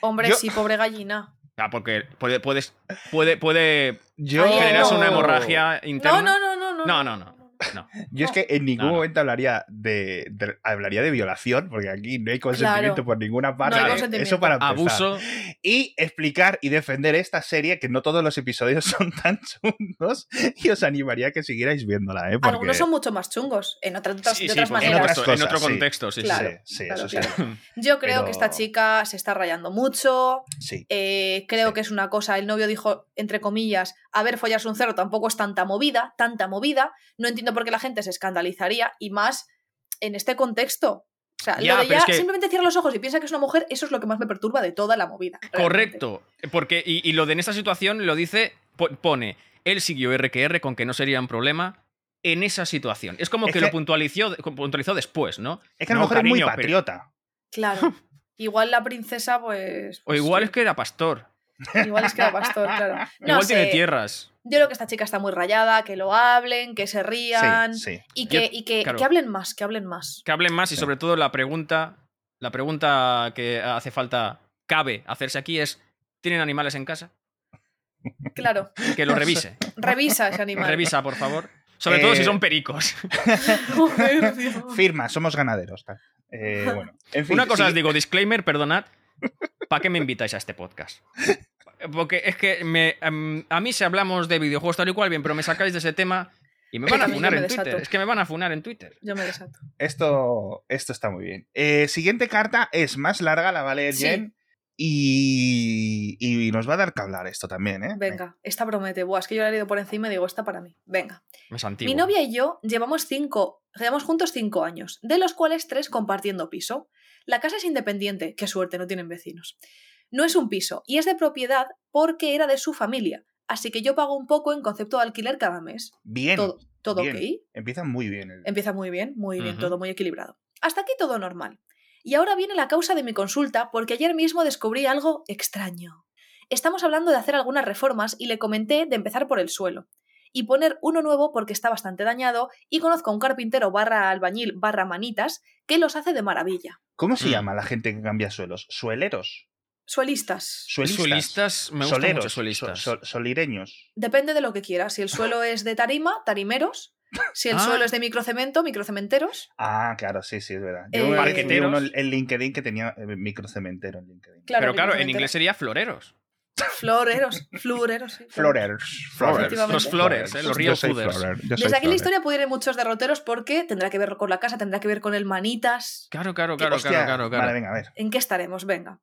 hombre, Yo- sí, pobre gallina. Ah, porque puede, puedes, puede, puede Yo, generarse no. una hemorragia interna. No, no, no, no, no. No, no, no. No. Yo es No. que en ningún No, no. momento hablaría de, de- hablaría de violación, porque aquí no hay consentimiento Claro. por ninguna parte. hay consentimiento. Eso para empezar. Abuso. Y explicar y defender esta serie, que no todos los episodios son tan chungos, y os animaría a que siguierais viéndola, ¿eh? Porque... Algunos son mucho más chungos, en otras, Sí, de sí, otras por en maneras. otras en cosas, otro sí. contexto, sí, Claro. Sí, sí, claro, eso sí. claro. Yo creo Pero- que esta chica se está rayando mucho. Sí. eh, creo Sí. que es una cosa. El novio dijo, entre comillas, a ver, follarse un cerdo tampoco es tanta movida, tanta movida. No entiendo por qué la gente se escandalizaría y más en este contexto. O sea, Ya, lo de ya es que- simplemente cierra los ojos y piensa que es una mujer, eso es lo que más me perturba de toda la movida. realmente. Correcto. Porque, y, y lo de en esta situación lo dice, po- pone, él siguió RQR con que no sería un problema en esa situación. Es como Es que, que- lo puntualizó, puntualizó después, ¿no? Es que a lo No, mejor es muy pero- patriota. Claro. Igual la princesa, pues. O pues, igual sí, es que era pastor. Igual es que era pastor, claro. No igual sé, tiene tierras. Yo creo que esta chica está muy rayada, que lo hablen, que se rían Sí, sí. y, que, Yo- y que, claro. que hablen más, que hablen más. Que hablen más y sobre todo la pregunta La pregunta que hace falta, cabe hacerse aquí es, ¿tienen animales en casa? Claro, Que lo revise. revisa ese animal. Revisa, por favor. Sobre Eh, todo si son pericos. Firma, somos ganaderos. Eh, bueno, en fin, Una cosa sí, os digo, disclaimer, perdonad. ¿Para qué me invitáis a este podcast? Porque es que me, em, a mí si hablamos de videojuegos tal y cual, bien, pero me sacáis de ese tema y me van a funar en Twitter. Es que me van a funar en Twitter. Yo me desato. Esto, esto está muy bien. Eh, siguiente carta es más larga, la va a leer Sí. Jen. Y, y nos va a dar que hablar esto también, ¿eh? Venga, esta promete. Buah, es que yo la he leído por encima y digo, esta para mí. Venga. Es. Mi novia y yo llevamos cinco, llevamos juntos cinco años, de los cuales tres compartiendo piso. La casa es independiente, qué suerte, no tienen vecinos. No es un piso y es de propiedad porque era de su familia, así que yo pago un poco en concepto de alquiler cada mes. Bien. Todo, todo bien. ok. Empieza muy bien. el- Empieza muy bien, muy bien, todo muy equilibrado. Hasta aquí todo normal. Y ahora viene la causa de mi consulta porque ayer mismo descubrí algo extraño. Estamos hablando de hacer algunas reformas y le comenté de empezar por el suelo y poner uno nuevo porque está bastante dañado y conozco a un carpintero barra albañil barra manitas que los hace de maravilla. ¿Cómo se Mm. llama la gente que cambia suelos? ¿Sueleros? Suelistas. ¿Suelistas? Suelistas, me gusta Soleros, mucho suelistas. so- so- solireños. Depende de lo que quieras. Si el suelo es de tarima, tarimeros. Si el Ah. suelo es de microcemento, microcementeros. Ah, claro, sí, sí, es verdad. Eh, Yo Parqueteros. uno en LinkedIn que tenía eh, microcementero en LinkedIn. Claro, Pero claro, en inglés sería floreros. Floreros. Flureros. sí. Florers. Efectivamente. Los flores, eh, los real fooders. florer, Desde aquí la historia puede ir en muchos derroteros porque tendrá que ver con la casa, tendrá que ver con el manitas. Claro, claro, claro, Hostia, claro, claro, claro. Vale, venga, a ver. ¿En qué estaremos? Venga.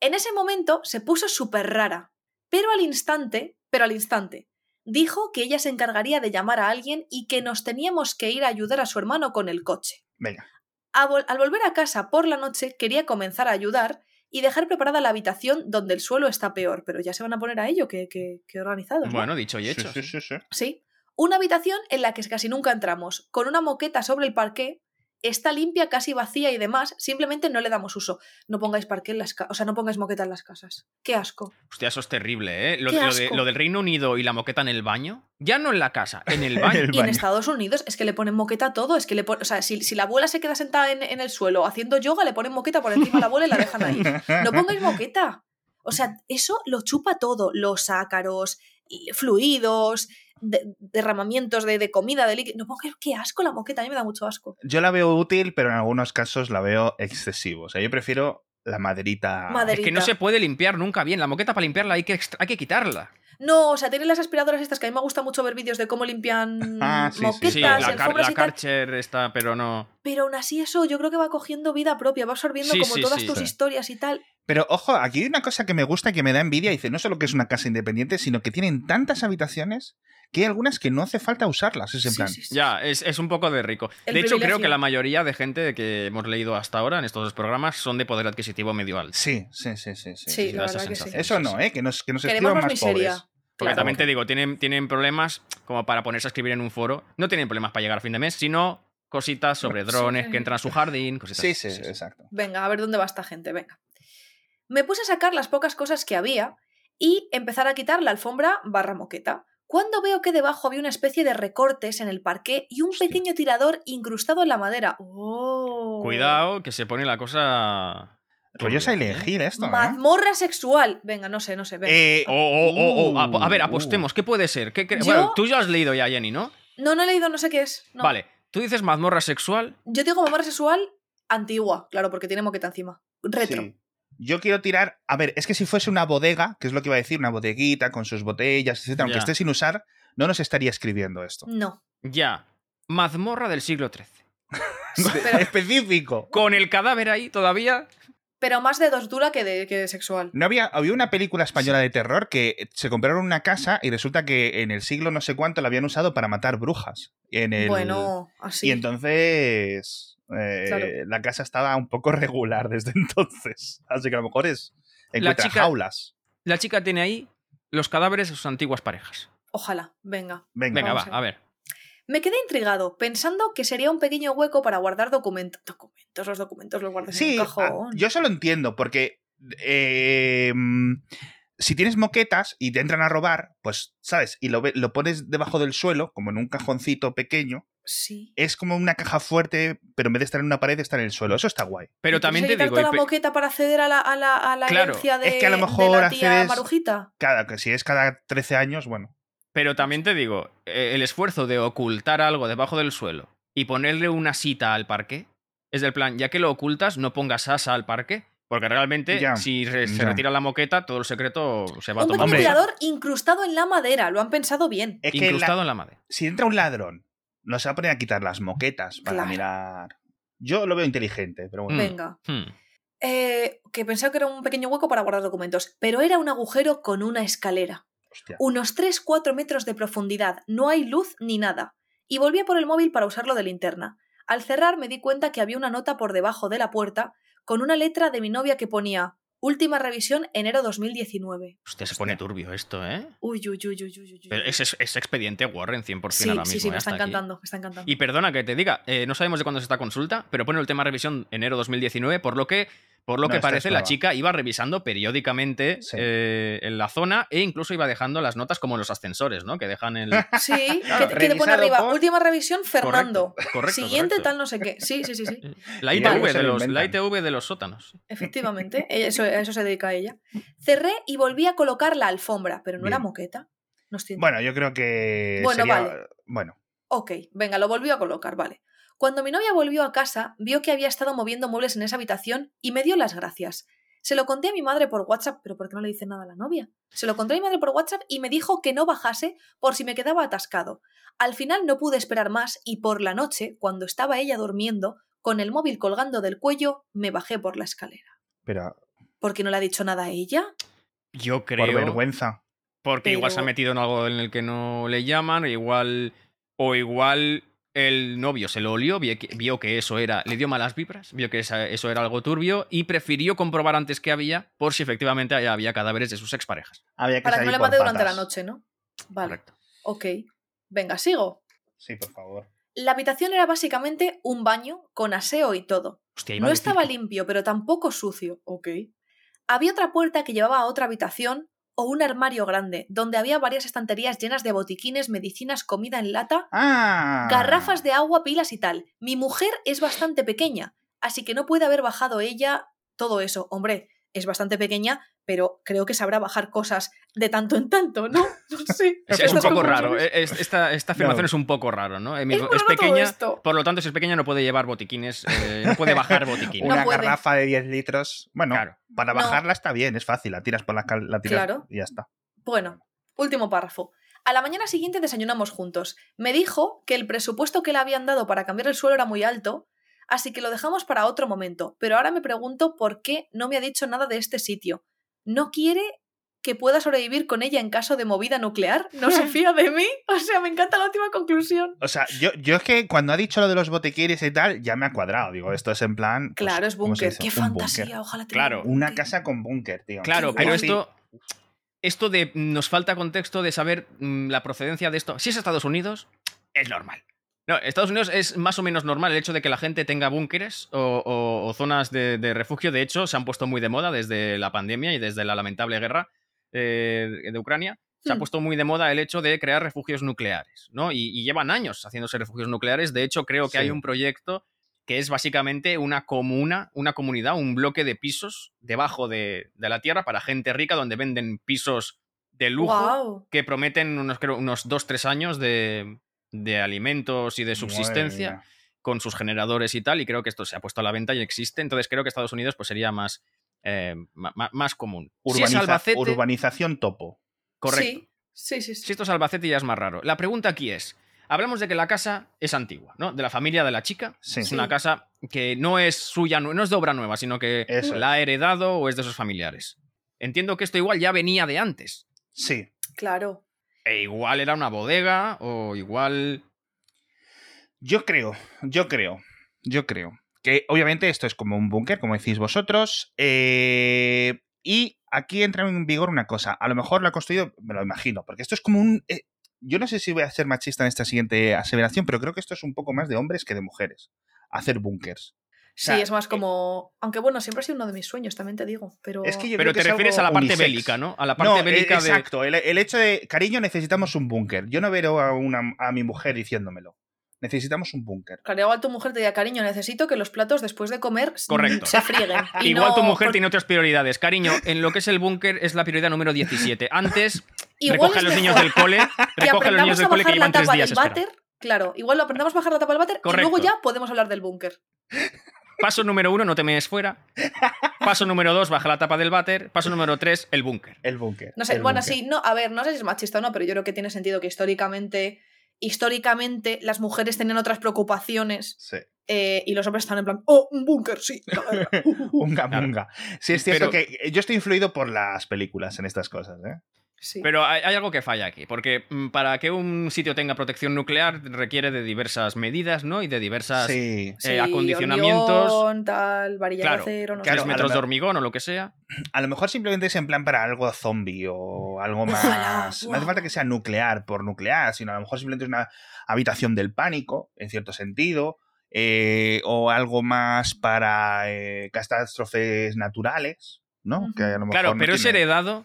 En ese momento se puso súper rara, pero al instante, pero al instante, dijo que ella se encargaría de llamar a alguien y que nos teníamos que ir a ayudar a su hermano con el coche. Venga. Vol- al volver a casa por la noche quería comenzar a ayudar y dejar preparada la habitación donde el suelo está peor, pero ya se van a poner a ello, que, que, que organizados. ¿no? Bueno, dicho y hecho. Sí, sí, sí, sí. Sí. Una habitación en la que casi nunca entramos, con una moqueta sobre el parqué, está limpia, casi vacía y demás, simplemente no le damos uso. No pongáis parqué en las casas, o sea, no pongáis moqueta en las casas. Qué asco. Hostia, eso es terrible, ¿eh? Lo, Qué lo de, asco. lo del Reino Unido y la moqueta en el baño. Ya no en la casa, en el baño. El Y en. Estados Unidos es que le ponen moqueta a todo, es que le ponen, o sea, si, si la abuela se queda sentada en, en el suelo haciendo yoga, le ponen moqueta por encima de la abuela y la dejan ahí. No pongáis moqueta. O sea, eso lo chupa todo, los ácaros, fluidos, de- derramamientos de, de comida, de líquido. No qué asco la moqueta, a mí me da mucho asco. Yo la veo útil, pero en algunos casos la veo excesivo. O sea, yo prefiero la maderita. Maderita. Es que no se puede limpiar nunca bien. La moqueta para limpiarla hay que, hay que quitarla. No, o sea, tienen las aspiradoras estas que a mí me gusta mucho ver vídeos de cómo limpian Ah, sí, sí, sí. moquetas Sí, y la, car- la. Karcher está, pero no. Pero aún así eso yo creo que va cogiendo vida propia, va absorbiendo Sí, como sí, todas sí. tus Sí. historias y tal. Pero ojo, aquí hay una cosa que me gusta y que me da envidia. Dice, no solo que es una casa independiente, sino que tienen tantas habitaciones que hay algunas que no hace falta usarlas. Es en Sí, plan. sí, sí. Ya, es, es un poco de rico. El de hecho, creo que la mayoría de gente que hemos leído hasta ahora en estos dos programas son de poder adquisitivo medio alto. Sí, sí, sí, sí. sí, Sí, sí. la da esa verdad que sí. sensación. Eso no. ¿eh? Que nos, que nos escriban más más miseria. pobres. Porque Claro. también te digo, tienen, tienen problemas como para ponerse a escribir en un foro. No tienen problemas para llegar a fin de mes, sino cositas sobre Sí. drones que entran a su jardín, cositas Sí, así, sí, exacto. Venga, a ver dónde va esta gente, venga. Me puse a sacar las pocas cosas que había y empezar a quitar la alfombra barra moqueta. Cuando veo que debajo había una especie de recortes en el parqué y un Hostia. pequeño tirador incrustado en la madera. ¡Oh! Cuidado, que se pone la cosa. Turbia, Silent ¿eh? Hill esto, ¿eh? Mazmorra sexual. Venga, no sé, no sé. venga. Eh, Oh, oh, oh, oh. Apo- A ver, Uh, apostemos. ¿Qué puede ser? ¿Qué, qué- Yo- Bueno, tú ya has leído ya, Jenny, ¿no? No, no he leído, no sé qué es. no. Vale. Tú dices mazmorra sexual. Yo digo mazmorra sexual antigua, claro, porque tiene moqueta encima. Retro. Sí. Yo quiero tirar. A ver, es que si fuese una bodega, que es lo que iba a decir, una bodeguita con sus botellas, etcétera, aunque esté sin usar, no nos estaría escribiendo esto. No. Ya. Mazmorra del siglo XIII. Pero, Específico. Con el cadáver ahí todavía. pero más de dos dura que de, que de sexual. No había, había una película española de terror que se compraron una casa y resulta que en el siglo no sé cuánto la habían usado para matar brujas. En el, Bueno, así. Y entonces eh, Claro. la casa estaba un poco regular desde entonces. Así que a lo mejor es encuentra chica- jaulas. La chica tiene ahí los cadáveres de sus antiguas parejas. Ojalá, venga. Venga, Venga, va, a a ver. Me quedé intrigado, pensando que sería un pequeño hueco para guardar documentos. Documentos, los documentos los guardas en un ah, cajón. yo eso lo entiendo, porque eh, si tienes moquetas y te entran a robar, pues, ¿sabes? Y lo, lo pones debajo del suelo, como en un cajoncito pequeño, Sí. es como una caja fuerte, pero en vez de estar en una pared, está en el suelo. Eso está guay. Pero ¿Y también te digo, pe- la moqueta para acceder a la, a la, a la Claro, herencia de, es que a lo de mejor la tía Marujita? Cada, que si es cada 13 años, bueno. pero también te digo, eh, el esfuerzo de ocultar algo debajo del suelo y ponerle una sita al parque es del plan, ya que lo ocultas, no pongas asa al parque. Porque realmente, Ya, si se retira la moqueta, todo el secreto se va a Un tomar. Hombre. ventilador incrustado en la madera, lo han pensado bien. Es que la- Incrustado en la madre. si entra un ladrón, no se va a poner a quitar las moquetas para Claro. mirar. Yo lo veo inteligente, pero bueno. Venga. Hmm. Eh, que pensaba que era un pequeño hueco para guardar documentos, pero era un agujero con una escalera. Hostia. Unos 3-4 metros de profundidad, no hay luz ni nada. Y volví a por el móvil para usarlo de linterna. Al cerrar me di cuenta que había una nota por debajo de la puerta con una letra de mi novia que ponía Última revisión enero 2019. Hostia, se pone turbio esto, ¿eh? Uy, uy, uy, uy, uy, uy. Pero es, es- es expediente Warren 100% sí, ahora mismo. sí, sí, ¿eh? me está encantando, me está encantando. Y perdona que te diga, eh, no sabemos de cuándo es esta consulta, pero pone el tema revisión enero 2019, por lo que, por lo No, que parece la chica iba revisando periódicamente Sí. eh, en la zona e incluso iba dejando las notas como en los ascensores, ¿no? Que dejan el... Sí, Claro, que, que te pone arriba, por- última revisión, Fernando. Correcto, correcto, Siguiente, correcto. tal, no sé qué. Sí, sí, sí, sí. La ITV, de lo los, la. ITV de los sótanos. Efectivamente, eso, a eso se dedica ella. Cerré y volví a colocar la alfombra, pero no era Bien. moqueta. No estoy Bueno, yo creo que. Bueno, sería- vale. Bueno, Ok, venga, lo volvió a colocar, vale. Cuando mi novia volvió a casa, vio que había estado moviendo muebles en esa habitación y me dio las gracias. Se lo conté a mi madre por WhatsApp, pero ¿por qué no le dice nada a la novia? Se lo conté a mi madre por WhatsApp y me dijo que no bajase por si me quedaba atascado. Al final no pude esperar más y por la noche, cuando estaba ella durmiendo, con el móvil colgando del cuello, me bajé por la escalera. pero ¿Por qué no le ha dicho nada a ella? Yo creo... por vergüenza. Porque igual se ha metido en algo en el que no le llaman, o igual. O igual el novio se lo olió, vio que, vio que eso era. Le dio malas vibras, vio que eso era algo turbio y prefirió comprobar antes que había por si efectivamente había, había cadáveres de sus exparejas. Había que Para que no le mate durante la noche, ¿no? Vale, Correcto. ok. Venga, sigo. Sí, por favor. La habitación era básicamente un baño con aseo y todo. Hostia, No estaba limpio, pero tampoco sucio. Ok. Había otra puerta que llevaba a otra habitación o un armario grande, donde había varias estanterías llenas de botiquines, medicinas, comida en lata, ¡Ah! garrafas de agua, pilas y tal. Mi mujer es bastante pequeña, así que no puede haber bajado ella todo eso. Hombre, es bastante pequeña, pero creo que sabrá bajar cosas de tanto en tanto, ¿no? No sé. Es, es un poco raro. eh, es- esta, esta afirmación No. es un poco raro, ¿no? Mi- Es pequeña, esto. por lo tanto, si es pequeña no puede llevar botiquines, eh, no puede bajar botiquines. Una garrafa de 10 litros. Bueno, Claro. para No. bajarla está bien, es fácil. La tiras por la, cal- la tiras Claro. y ya está. Bueno, último párrafo. A la mañana siguiente desayunamos juntos. Me dijo que el presupuesto que le habían dado para cambiar el suelo era muy alto, así que lo dejamos para otro momento. Pero ahora me pregunto por qué no me ha dicho nada de este sitio. ¿No quiere que pueda sobrevivir con ella en caso de movida nuclear? ¿No se fía de mí? O sea, me encanta la última conclusión. O sea, yo, yo es que cuando ha dicho lo de los botiquines y tal, ya me ha cuadrado. Digo, esto es en plan. pues, Claro, es ¿cómo se búnker. Qué Un fantasía, búnker. ojalá tenga Claro. un Una casa con búnker, tío. Claro, pero esto. Esto de nos falta contexto de saber mm, la procedencia de esto. Si es Estados Unidos, es normal. No, Estados Unidos es más o menos normal el hecho de que la gente tenga búnkeres o, o- o zonas de, de refugio. De hecho, se han puesto muy de moda desde la pandemia y desde la lamentable guerra eh, de Ucrania. Se ha Hmm. puesto muy de moda el hecho de crear refugios nucleares, ¿no? Y, y llevan años haciéndose refugios nucleares. De hecho, creo que Sí. hay un proyecto que es básicamente una comuna, una comunidad, un bloque de pisos debajo de, de la tierra para gente rica, donde venden pisos de lujo que prometen unos, creo, unos dos, tres años de, de alimentos y de subsistencia con sus generadores y tal, y creo que esto se ha puesto a la venta y existe, entonces creo que Estados Unidos pues sería más, eh, más común. Si es Urbaniza- Albacete, Urbanización topo. correcto. Sí, sí, sí. sí. Si esto es Albacete ya es más raro. La pregunta aquí es, hablamos de que la casa es antigua, ¿no? De la familia de la chica. Sí. Es una casa que no es suya, no es de obra nueva, sino que Eso la ha heredado o es de sus familiares. Entiendo que esto igual ya venía de antes. Sí. Claro. E igual era una bodega o igual... Yo creo, yo creo, yo creo que obviamente esto es como un búnker, como decís vosotros, eh, y aquí entra en vigor una cosa. A lo mejor lo ha construido, me lo imagino, porque esto es como un... eh, yo no sé si voy a ser machista en esta siguiente aseveración, pero creo que esto es un poco más de hombres que de mujeres. Hacer búnkers. Sí, sea, es más como. Aunque bueno, siempre ha sido uno de mis sueños, también te digo. Pero. Es que yo Pero creo te es refieres a la parte unisex. bélica, ¿no? A la parte No, e- bélica de. exacto. El, el hecho de, cariño, necesitamos un búnker. Yo no veo a, una, a mi mujer diciéndomelo. Necesitamos un búnker. Claro, igual tu mujer te diga, cariño, necesito que los platos después de comer Correcto. se frieguen. Y Igual no tu mujer por- tiene otras prioridades. Cariño, en lo que es el búnker es la prioridad número 17. Antes, recoge a los niños del cole, recoge a los niños del cole que bajar la llevan tres tapa días. Claro, igual lo aprendamos a bajar la tapa del váter y luego ya podemos hablar del búnker. Paso número uno, no te mees fuera. Paso número dos, baja la tapa del váter. Paso número tres, el búnker. El búnker. No sé, el bueno, búnker. sí, no, a ver, no sé si es machista o no, pero yo creo que tiene sentido que históricamente, históricamente las mujeres tenían otras preocupaciones Sí. eh, y los hombres están en plan, oh, un búnker, sí. la guerra, uh, uh, uh". Unga. Sí, es cierto Pero- que yo estoy influido por las películas en estas cosas, ¿eh? Sí. Pero hay, hay algo que falla aquí, porque mm, para que un sitio tenga protección nuclear requiere de diversas medidas, ¿no? Y de diversas Sí. Sí, eh, acondicionamientos, hormigón, tal, varilla Claro, de acero, no claro, sé. a metros lo de hormigón o lo que sea. A lo mejor simplemente es en plan para algo zombie o algo más. Ojalá, No hace falta que sea nuclear por nuclear, sino a lo mejor simplemente es una habitación del pánico, en cierto sentido, eh, o algo más para eh, catástrofes naturales, ¿no? Que a lo mejor Claro, no pero es heredado.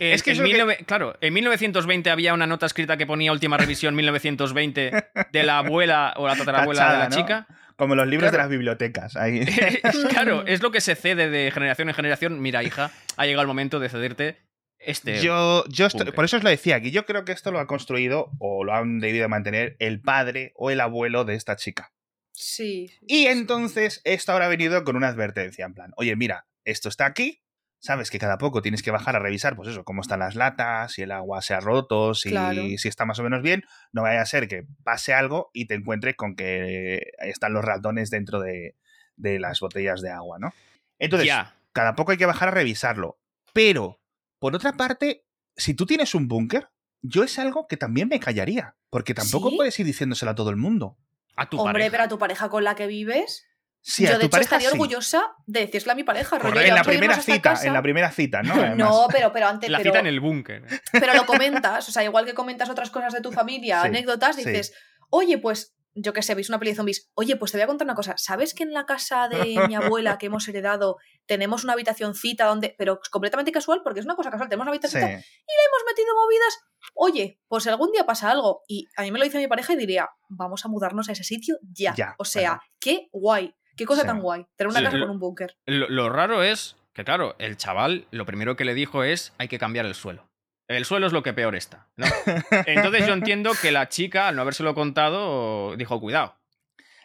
Eh, Es que en eso es lo 19 Claro, en 1920 había una nota escrita que ponía última revisión 1920 de la abuela o la tatarabuela de la ¿no? chica. Como los libros Claro. de las bibliotecas. Ahí. claro, es lo que se cede de generación en generación. Mira, hija, ha llegado el momento de cederte este. Yo, yo estoy- búnker. por eso os lo decía, que yo creo que esto lo ha construido o lo han debido mantener el padre o el abuelo de esta chica. Sí. Y entonces esto habrá venido con una advertencia, en plan, oye, mira, esto está aquí, sabes que cada poco tienes que bajar a revisar, pues eso, cómo están las latas, si el agua se ha roto, si, Claro. si está más o menos bien, no vaya a ser que pase algo y te encuentres con que están los ratones dentro de, de las botellas de agua, ¿no? Entonces, ya. cada poco hay que bajar a revisarlo. Pero, por otra parte, si tú tienes un búnker, yo es algo que también me callaría, porque tampoco ¿Sí? puedes ir diciéndoselo a todo el mundo. A tu Hombre, pareja. pero a tu pareja con la que vives. Sí, yo, de hecho, pareja estaría sí. orgullosa de decirle a mi pareja, rollo, en la primera cita, casa. en la primera cita, ¿no? Además. No, pero, pero antes. La pero, cita en el búnker. pero lo comentas, o sea, igual que comentas otras cosas de tu familia, Sí, anécdotas, sí. dices, oye, pues, yo qué sé, veis una peli de zombies, oye, pues te voy a contar una cosa, ¿sabes que en la casa de mi abuela que hemos heredado tenemos una habitacioncita donde, pero completamente casual, porque es una cosa casual, tenemos una Sí. habitacioncita hemos metido movidas. Oye, pues algún día pasa algo, y a mí me lo dice mi pareja y diría, vamos a mudarnos a ese sitio ya. Ya, o sea, qué guay, qué cosa Sí. tan guay, tener una Sí, casa lo- con un búnker. Lo, lo raro es que, claro, el chaval lo primero que le dijo es hay que cambiar el suelo. El suelo es lo que peor está. ¿no? Entonces yo entiendo que la chica, al no habérselo contado, dijo, cuidado.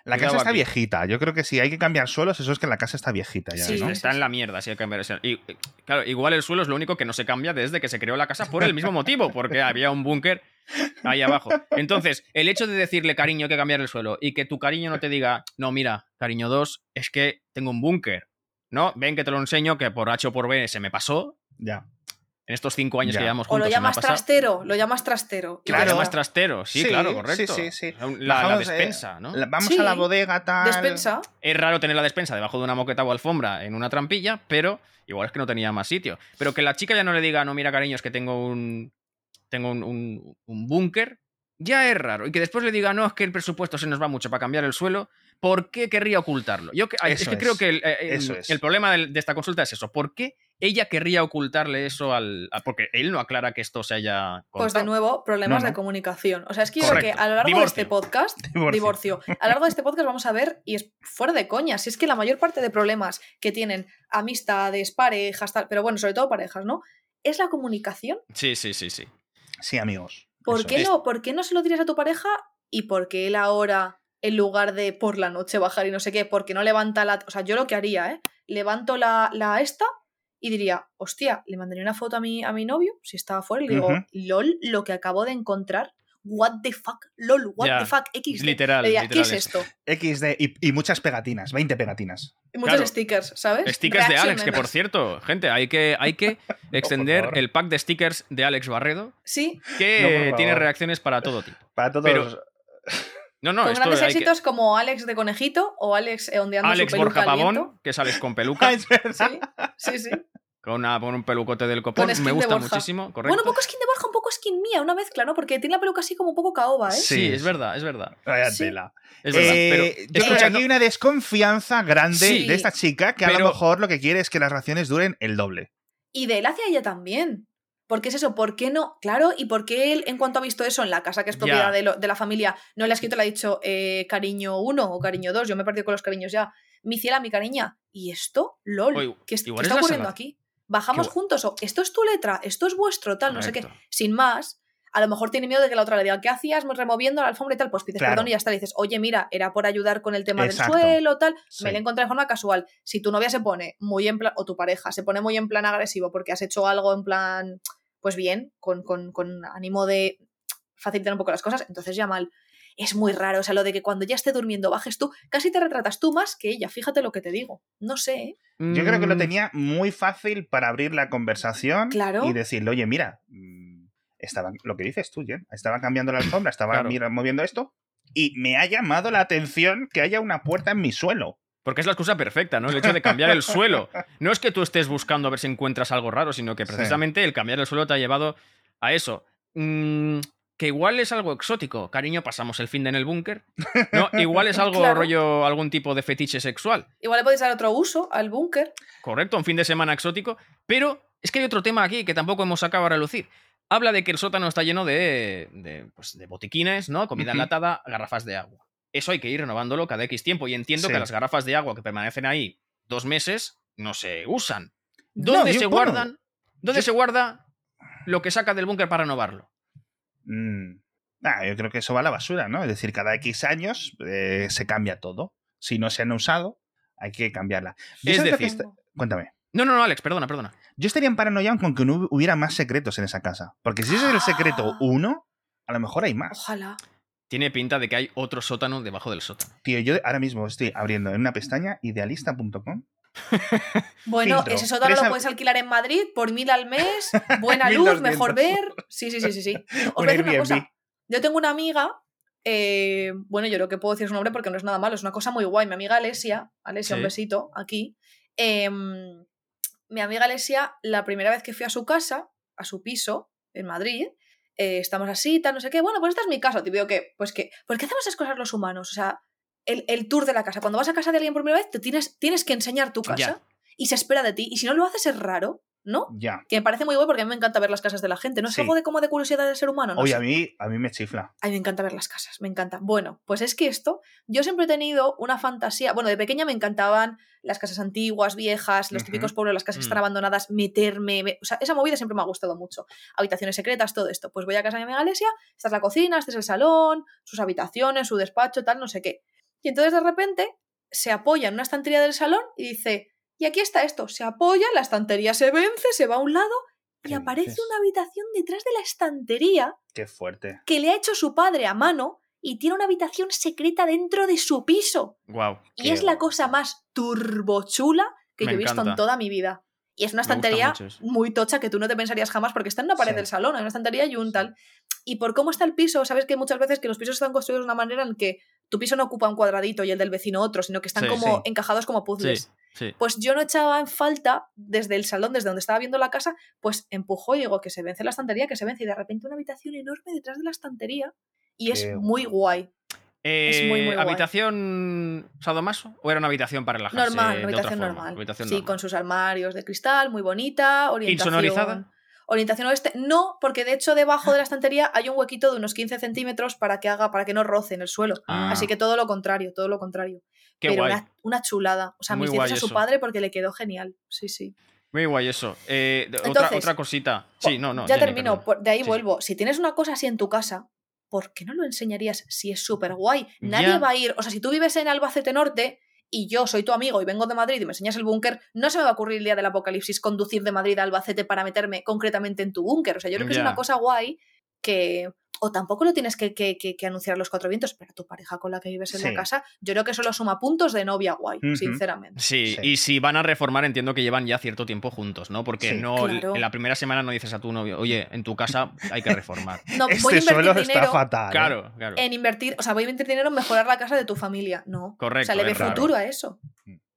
La Cuidado casa está aquí. viejita. Yo creo que si hay que cambiar suelos, eso es que la casa está viejita ya, Sí, ¿no? Está en la mierda, si hay que cambiar ese- Y, claro, igual el suelo es lo único que no se cambia desde que se creó la casa por el mismo motivo, porque había un búnker ahí abajo. Entonces, el hecho de decirle, cariño, hay que cambiar el suelo, y que tu cariño no te diga, no, mira, cariño 2, es que tengo un búnker. No, ven que te lo enseño, que por H o por B se me pasó. Ya. En estos cinco años Ya. que llevamos O juntos. lo me ha llamas pasado. trastero, lo llamas trastero. Claro, lo llamas trastero, sí, Sí, claro, sí, correcto. sí, sí. La, la despensa, ¿no? La- Vamos Sí. a la bodega, tal. Despensa. Es raro tener la despensa debajo de una moqueta o alfombra en una trampilla, pero igual es que no tenía más sitio. Pero que la chica ya no le diga, no, mira, cariño, es que tengo un. Tengo un, un- un búnker. Ya es raro. Y que después le diga, no, es que el presupuesto se nos va mucho para cambiar el suelo. ¿Por qué querría ocultarlo? Yo que- es que es. creo que el, eh, el- Eso es. el problema de, esta consulta es eso. ¿Por qué ella querría ocultarle eso al. a- porque él no aclara que esto se haya. Pues de nuevo, problemas No, no. de comunicación. O sea, es que yo creo que a lo largo de este podcast, Divorcio. divorcio. a lo largo de este podcast vamos a ver, y es fuera de coña, si es que la mayor parte de problemas que tienen amistades, parejas, tal, pero bueno, sobre todo parejas, ¿no? Es la comunicación. Sí, sí, sí, sí. Sí, amigos. ¿Por qué, es. no, ¿Por qué no se lo dirías a tu pareja y por qué él ahora, en lugar de por la noche bajar y no sé qué, porque no levanta la... O sea, yo lo que haría, ¿eh? Levanto la, la esta y diría, hostia, le mandaría una foto a mi, a mi novio, si estaba fuera, y le digo, lol, lo que acabo de encontrar, what the fuck, lol, what the fuck, X. Literal. Le diría, ¿qué literal es esto? XD y, y muchas pegatinas, 20 pegatinas. Y muchos Claro. stickers, ¿sabes? Stickers de Alex, que por cierto, gente, hay que, hay que extender el pack de stickers de Alex Barredo, Sí, que No, tiene reacciones para todo tipo. Para todos. Pero- No, no, con esto grandes que- éxitos como Alex de Conejito o Alex eh, ondeando Alex su peluca Borja. Pavón, que es Alex con peluca. Es verdad. Sí, sí, sí. con, una, con un pelucote del copón. Me gusta muchísimo, correcto. Bueno, un poco skin de Borja, un poco skin mía, una mezcla, ¿no? Porque tiene la peluca así como un poco caoba, ¿eh? Sí, Sí. es verdad, es verdad. Vaya Sí. tela. Es verdad. Eh, pero yo creo que aquí hay una desconfianza grande Sí, de esta chica que a pero- lo mejor lo que quiere es que las raciones duren el doble. Y de él hacia ella también. Porque es eso, ¿por qué no? Claro, y por qué él, en cuanto ha visto eso en la casa que es propiedad de, lo- de la familia, no le ha escrito, le ha dicho eh, cariño 1 o cariño 2, yo me he perdido con los cariños ya. Mi ciela, mi cariña. ¿Y esto? LOL. Oye, ¿Qué, está ocurriendo aquí? ¿Bajamos juntos? ¿O esto es tu letra? ¿Esto es vuestro? Tal, no sé qué. Sin más, a lo mejor tiene miedo de que la otra le diga, ¿qué hacías removiendo la alfombra y tal? Pues pides Claro. perdón y ya está. Le dices, oye, mira, era por ayudar con el tema Exacto. del suelo, tal. Sí. Me la encontré de forma casual. Si tu novia se pone muy en plan, o tu pareja se pone muy en plan agresivo porque has hecho algo en plan, pues bien, con, con, con ánimo de facilitar un poco las cosas, entonces ya mal. Es muy raro, o sea, lo de que cuando ya esté durmiendo bajes tú, casi te retratas tú más que ella, fíjate lo que te digo. No sé, ¿eh? Yo creo que lo Mm, tenía muy fácil para abrir la conversación Claro. y decirle, oye, mira, estaba, lo que dices tú, Jen, estaba cambiando la alfombra, estaba Claro. mira- moviendo esto y me ha llamado la atención que haya una puerta en mi suelo. Porque es la excusa perfecta, ¿no? El hecho de cambiar el suelo. No es que tú estés buscando a ver si encuentras algo raro, sino que Sí. precisamente el cambiar el suelo te ha llevado a eso. Mm, que igual es algo exótico. Cariño, pasamos el fin de en el búnker. No, igual es algo Claro. rollo, algún tipo de fetiche sexual. Igual le podéis dar otro uso al búnker. Correcto, un fin de semana exótico. Pero es que hay otro tema aquí que tampoco hemos sacado a relucir. Habla de que el sótano está lleno de, de, pues, de botiquines, ¿no? Comida enlatada, garrafas de agua. Eso hay que ir renovándolo cada X tiempo. Y entiendo Sí. que las garrafas de agua que permanecen ahí dos meses no se usan. ¿Dónde se bueno, guardan? ¿Dónde yo- se guarda lo que saca del búnker para renovarlo? Mm, ah, yo creo que eso va a la basura, ¿no? Es decir, cada X años eh, se cambia todo. Si no se han usado, hay que cambiarla. Es decir- Cuéntame. No, no, no, Alex, perdona, perdona. Yo estaría en paranoia con que no hubiera más secretos en esa casa. Porque si ese es el secreto uno, a lo mejor hay más. Ojalá. Tiene pinta de que hay otro sótano debajo del sótano. Tío, yo ahora mismo estoy abriendo en una pestaña idealista.com. Bueno, Filtro. ese sótano lo puedes alquilar en Madrid por mil al mes, buena luz, 1200. mejor ver. Sí, sí, sí, sí, sí. Os voy a decir una cosa. Yo tengo una amiga, eh, bueno, yo creo que puedo decir su nombre porque no es nada malo, es una cosa muy guay. Mi amiga Alesia, Alesia, Sí. un besito aquí. em, mi amiga Alesia, la primera vez que fui a su casa, a su piso, en Madrid, eh, estamos así, tal, no sé qué. Bueno, pues esta es mi casa. Te digo que, pues que, ¿por qué hacemos esas cosas los humanos? O sea, el, el tour de la casa. Cuando vas a casa de alguien por primera vez, te tienes, tienes que enseñar tu casa Ya. y se espera de ti. Y si no lo haces es raro, ¿no? Ya. Que me parece muy guay porque a mí me encanta ver las casas de la gente. ¿No es Sí. algo de como de curiosidad del ser humano? No Oye, sé. a mí, a mí me chifla. A mí me encanta ver las casas, me encanta. Bueno, pues es que esto, yo siempre he tenido una fantasía. Bueno, de pequeña me encantaban las casas antiguas, viejas, los típicos pueblos, las casas que están Mm. abandonadas, meterme. me- O sea, esa movida siempre me ha gustado mucho. Habitaciones secretas, todo esto. Pues voy a casa de mi amiga Alesia, esta es la cocina, este es el salón, sus habitaciones, su despacho, tal, no sé qué. Y entonces de repente se apoya en una estantería del salón y dice. Y aquí está esto, se apoya, la estantería se vence, se va a un lado y ¿Qué aparece dices? una habitación detrás de la estantería Qué fuerte. que le ha hecho su padre a mano y tiene una habitación secreta dentro de su piso. Wow. Y es la cosa más turbochula que Me yo he visto en toda mi vida. Y es una estantería muy tocha que tú no te pensarías jamás porque está en una pared Sí. del salón, hay una estantería y un tal. Y por cómo está el piso, sabes que muchas veces que los pisos están construidos de una manera en que tu piso no ocupa un cuadradito y el del vecino otro, sino que están Sí, como sí. encajados como Sí, puzzles. Sí. Pues yo no echaba en falta desde el salón, desde donde estaba viendo la casa, pues empujó y digo que se vence la estantería, que se vence y de repente una habitación enorme detrás de la estantería y es muy guay. Es muy, muy Eh, guay. ¿Habitación sadomaso o era una habitación para relajarse? Normal, de una habitación otra forma? normal. Habitación sí, normal. con sus armarios de cristal, muy bonita, orientación. ¿Insonorizada? Orientación oeste. No, porque de hecho debajo de la estantería hay un huequito de unos 15 centímetros para que haga, para que no roce en el suelo. Ah, Así que todo lo contrario, todo lo contrario. Qué Pero guay. Una, una chulada. O sea, Muy mis a su padre porque le quedó genial. Sí, sí. Muy guay eso. Eh, otra, Entonces, otra cosita. Sí, no, no. ya Jenny, termino, perdón. de ahí Sí, vuelvo. Si tienes una cosa así en tu casa, ¿por qué no lo enseñarías si es súper guay? Nadie va a ir, o sea, si tú vives en Albacete Norte y yo soy tu amigo y vengo de Madrid y me enseñas el búnker, no se me va a ocurrir el día del apocalipsis conducir de Madrid a Albacete para meterme concretamente en tu búnker. O sea, yo creo que es una cosa guay que... O tampoco lo tienes que, que- que- que anunciar a los cuatro vientos, pero tu pareja con la que vives en Sí. la casa, yo creo que eso lo suma puntos de novia guay, sinceramente. Sí, Sí. y si van a reformar, entiendo que llevan ya cierto tiempo juntos, ¿no? Porque Sí. no Claro. en la primera semana no dices a tu novio, oye, en tu casa hay que reformar. No, voy a Este invertir suelo dinero... está fatal. ¿eh? claro, claro. en invertir, o sea, voy a invertir dinero en mejorar la casa de tu familia. No. Correcto, O sea, le ve raro. futuro a eso.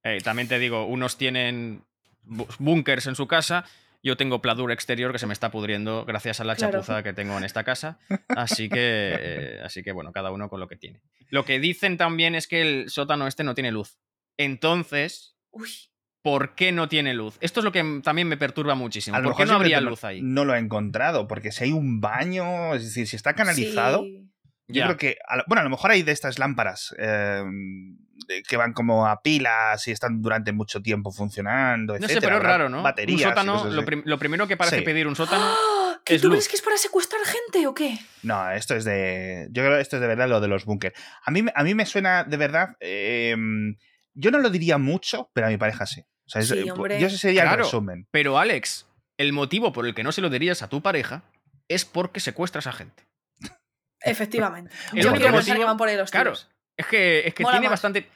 Eh, también te digo, unos tienen bu- búnkers en su casa. Yo tengo pladur exterior que se me está pudriendo gracias a la Claro. chapuza que tengo en esta casa. Así que, eh, así que, bueno, cada uno con lo que tiene. Lo que dicen también es que el sótano este no tiene luz. Entonces, Uy, ¿por qué no tiene luz? Esto es lo que también me perturba muchísimo. A ¿Por qué no habría luz ahí? No lo he encontrado, porque si hay un baño, es decir, si está canalizado, sí. Yo creo que. a lo- bueno, a lo mejor hay de estas lámparas eh, que van como a pilas y están durante mucho tiempo funcionando. No sé, etcétera. pero es raro, ¿no? Baterías. un sótano, lo, así. prim- lo primero que parece Sí. pedir un sótano. ¡Ah! ¿Qué es tú luz. crees que es para secuestrar gente o qué? No, esto es de. Yo creo que esto es de verdad lo de los búnker. A mí, me- a mí me suena de verdad. eh, yo no lo diría mucho, pero a mi pareja sí. O sea, es- Sí, eh, hombre. yo ese sería Claro. el resumen. Pero, Alex, el motivo por el que no se lo dirías a tu pareja es porque secuestras a gente. Efectivamente. El Yo único motivo- que van por ahí los Claro, tiros. es que, es que Mola tiene más. bastante.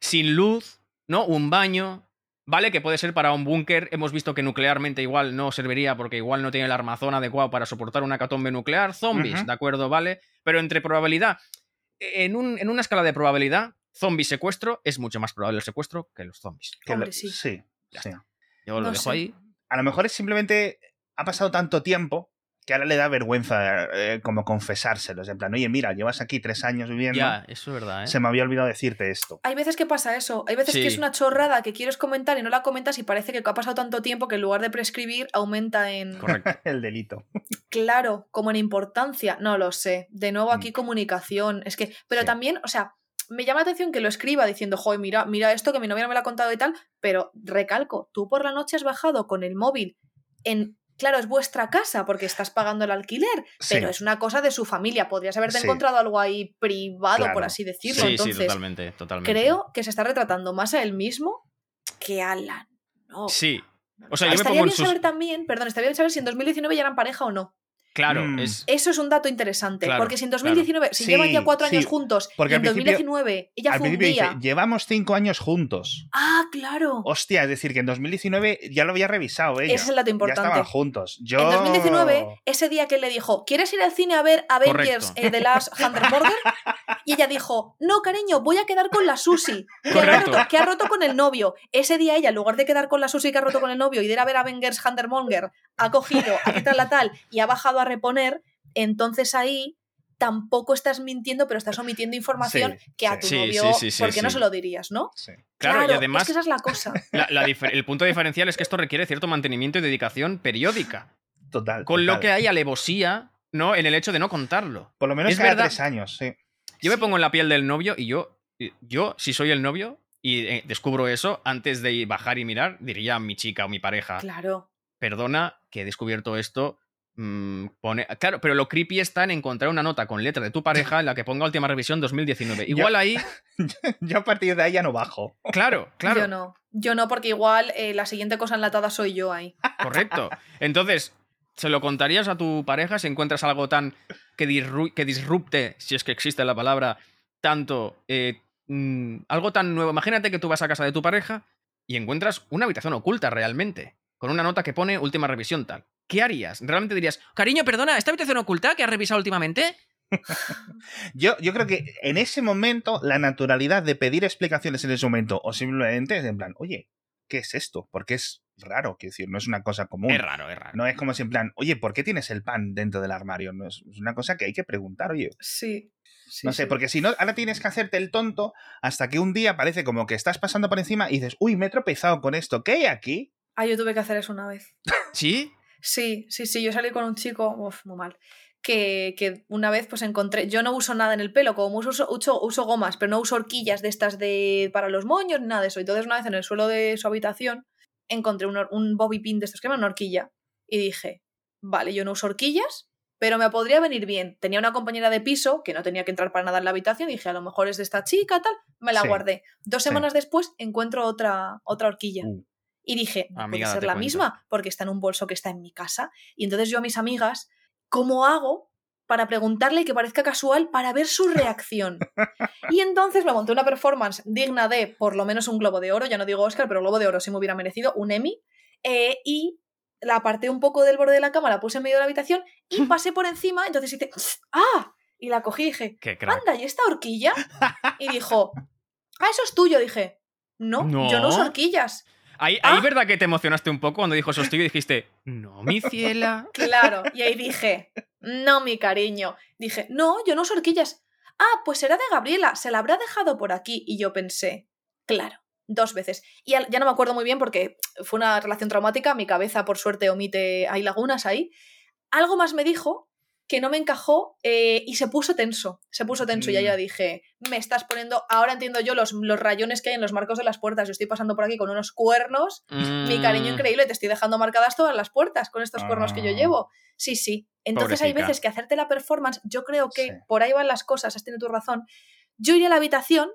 Sin luz, ¿no? Un baño. Vale, que puede ser para un búnker. Hemos visto que nuclearmente igual no serviría porque igual no tiene el armazón adecuado para soportar una catombe nuclear. Zombies. ¿de acuerdo? Vale. Pero entre probabilidad. En, un- en una escala de probabilidad, zombie secuestro es mucho más probable el secuestro que los zombies. Que Hombre, lo- sí. sí, Ya sí. Yo lo No dejo sé. ahí. A lo mejor es simplemente. Ha pasado tanto tiempo que ahora le da vergüenza eh, como confesárselos. En plan, oye, mira, llevas aquí tres años viviendo. Ya, eso es verdad, ¿eh? Se me había olvidado decirte esto. Hay veces que pasa eso. Hay veces Sí. que es una chorrada que quieres comentar y no la comentas y parece que ha pasado tanto tiempo que en lugar de prescribir aumenta en... Correcto. El delito. Claro, como en importancia. No lo sé. De nuevo aquí comunicación. Es que... Pero Sí. también, o sea, me llama la atención que lo escriba diciendo, joder, mira, mira esto que mi novia no me lo ha contado y tal. Pero recalco, tú por la noche has bajado con el móvil en... Claro, es vuestra casa porque estás pagando el alquiler, Sí. pero es una cosa de su familia. Podrías haberte Sí. encontrado algo ahí privado, por así decirlo. Sí, Entonces, sí, totalmente, totalmente. creo que se está retratando más a él mismo que a la no. Sí. O sea, yo me Estaría pongo en bien sus. saber también, perdón, estaría bien saber si en 2019 ya eran pareja o no. Claro, Mm. es. Eso es un dato interesante, Claro, porque si en 2019, si Sí, llevan ya cuatro sí, años juntos porque y en principio- 2019 ella Al fue un principio día... dice, llevamos cinco años juntos. Ah, claro. Hostia, es decir, que en 2019 ya lo había revisado ella. Ese es el dato Ya importante. estaban juntos. Yo... En 2019, ese día que él le dijo, ¿quieres ir al cine a ver Avengers eh, The Last Hunter? Y ella dijo, no, cariño, voy a quedar con la Susi, que ha, roto, que ha roto con el novio. Ese día ella, en lugar de quedar con la Susi que ha roto con el novio y de ir a ver Avengers Hunter Monger, ha cogido, ha quitado la tal y ha bajado a reponer, entonces ahí tampoco estás mintiendo, pero estás omitiendo información Sí, que a sí. tu Sí, novio, sí, sí, sí, ¿por qué no se lo dirías, no? Sí. Claro, y además- es que esa es la cosa. la- la difer- el punto diferencial es que esto requiere cierto mantenimiento y dedicación periódica. Total. Con lo que hay alevosía, ¿no? En el hecho de no contarlo. Por lo menos es cada verdad- tres años, sí. Yo me pongo en la piel del novio y yo, yo si soy el novio y eh, descubro eso, antes de bajar y mirar, diría a mi chica o mi pareja, Claro. perdona que he descubierto esto. Mm, pone... Claro, pero lo creepy está en encontrar una nota con letra de tu pareja en la que ponga última revisión 2019. Igual ahí, Yo a partir de ahí ya no bajo. claro, claro. Yo no. Yo no, porque igual eh, la siguiente cosa enlatada soy yo ahí. Correcto. Entonces, ¿se lo contarías a tu pareja si encuentras algo tan que, disru- que disrupte, si es que existe la palabra, tanto, eh, mm, algo tan nuevo? Imagínate que tú vas a casa de tu pareja y encuentras una habitación oculta realmente, con una nota que pone última revisión tal. ¿Qué harías? ¿Realmente dirías, cariño, perdona, ¿esta habitación oculta que has revisado últimamente? Yo, yo creo que en ese momento la naturalidad de pedir explicaciones en ese momento o simplemente es en plan, oye, ¿qué es esto? Porque es raro, quiero decir, no es una cosa común. Es raro, es raro. No es como si en plan, oye, ¿por qué tienes el pan dentro del armario? No es, es una cosa que hay que preguntar, oye. Sí. sí, No sé, sí. porque si no, ahora tienes que hacerte el tonto hasta que un día parece como que estás pasando por encima y dices, uy, me he tropezado con esto, ¿qué hay aquí? Ah, yo tuve que hacer eso una vez. ¿Sí? Sí, sí, sí, yo salí con un chico, uf, muy mal, que, que una vez pues encontré, yo no uso nada en el pelo, como uso, uso, uso gomas, pero no uso horquillas de estas de para los moños ni nada de eso. Entonces una vez en el suelo de su habitación encontré un, un bobby pin de estos que llaman horquilla y dije, vale, yo no uso horquillas, pero me podría venir bien. Tenía una compañera de piso que no tenía que entrar para nada en la habitación y dije, a lo mejor es de esta chica, tal, me la Sí, guardé. Dos sí. semanas después encuentro otra, otra horquilla. Uh. Y dije, no Amiga, puede ser la cuenta. misma, porque está en un bolso que está en mi casa. Y entonces yo a mis amigas, ¿cómo hago para preguntarle y que parezca casual para ver su reacción? y entonces me monté una performance digna de por lo menos un globo de oro, ya no digo Oscar, pero globo de oro sí me hubiera merecido, un Emmy, eh, y la aparté un poco del borde de la cama, la puse en medio de la habitación y pasé por encima, entonces hice, ¡ah! Y la cogí y dije, anda, ¿y esta horquilla? Y dijo, ah, eso es tuyo, dije. No, yo no uso No. horquillas. Ahí, Ah. ahí verdad que te emocionaste un poco cuando dijo tío y dijiste, no, mi ciela. Claro, y ahí dije, no, mi cariño. Dije, no, yo no uso horquillas. Ah, pues será de Gabriela, se la habrá dejado por aquí. Y yo pensé, claro, dos veces. Y ya no me acuerdo muy bien porque fue una relación traumática, mi cabeza por suerte omite, hay lagunas ahí. Algo más me dijo que no me encajó eh, y se puso tenso, se puso tenso y ahí Mm. ya dije, me estás poniendo, ahora entiendo yo los, los rayones que hay en los marcos de las puertas, yo estoy pasando por aquí con unos cuernos mi cariño Mm, increíble, te estoy dejando marcadas todas las puertas con estos cuernos que yo Ah. llevo. Sí, sí. Entonces hay veces que hacerte la performance, yo creo que Sí. por ahí van las cosas, has tenido tu razón. Yo iría a la habitación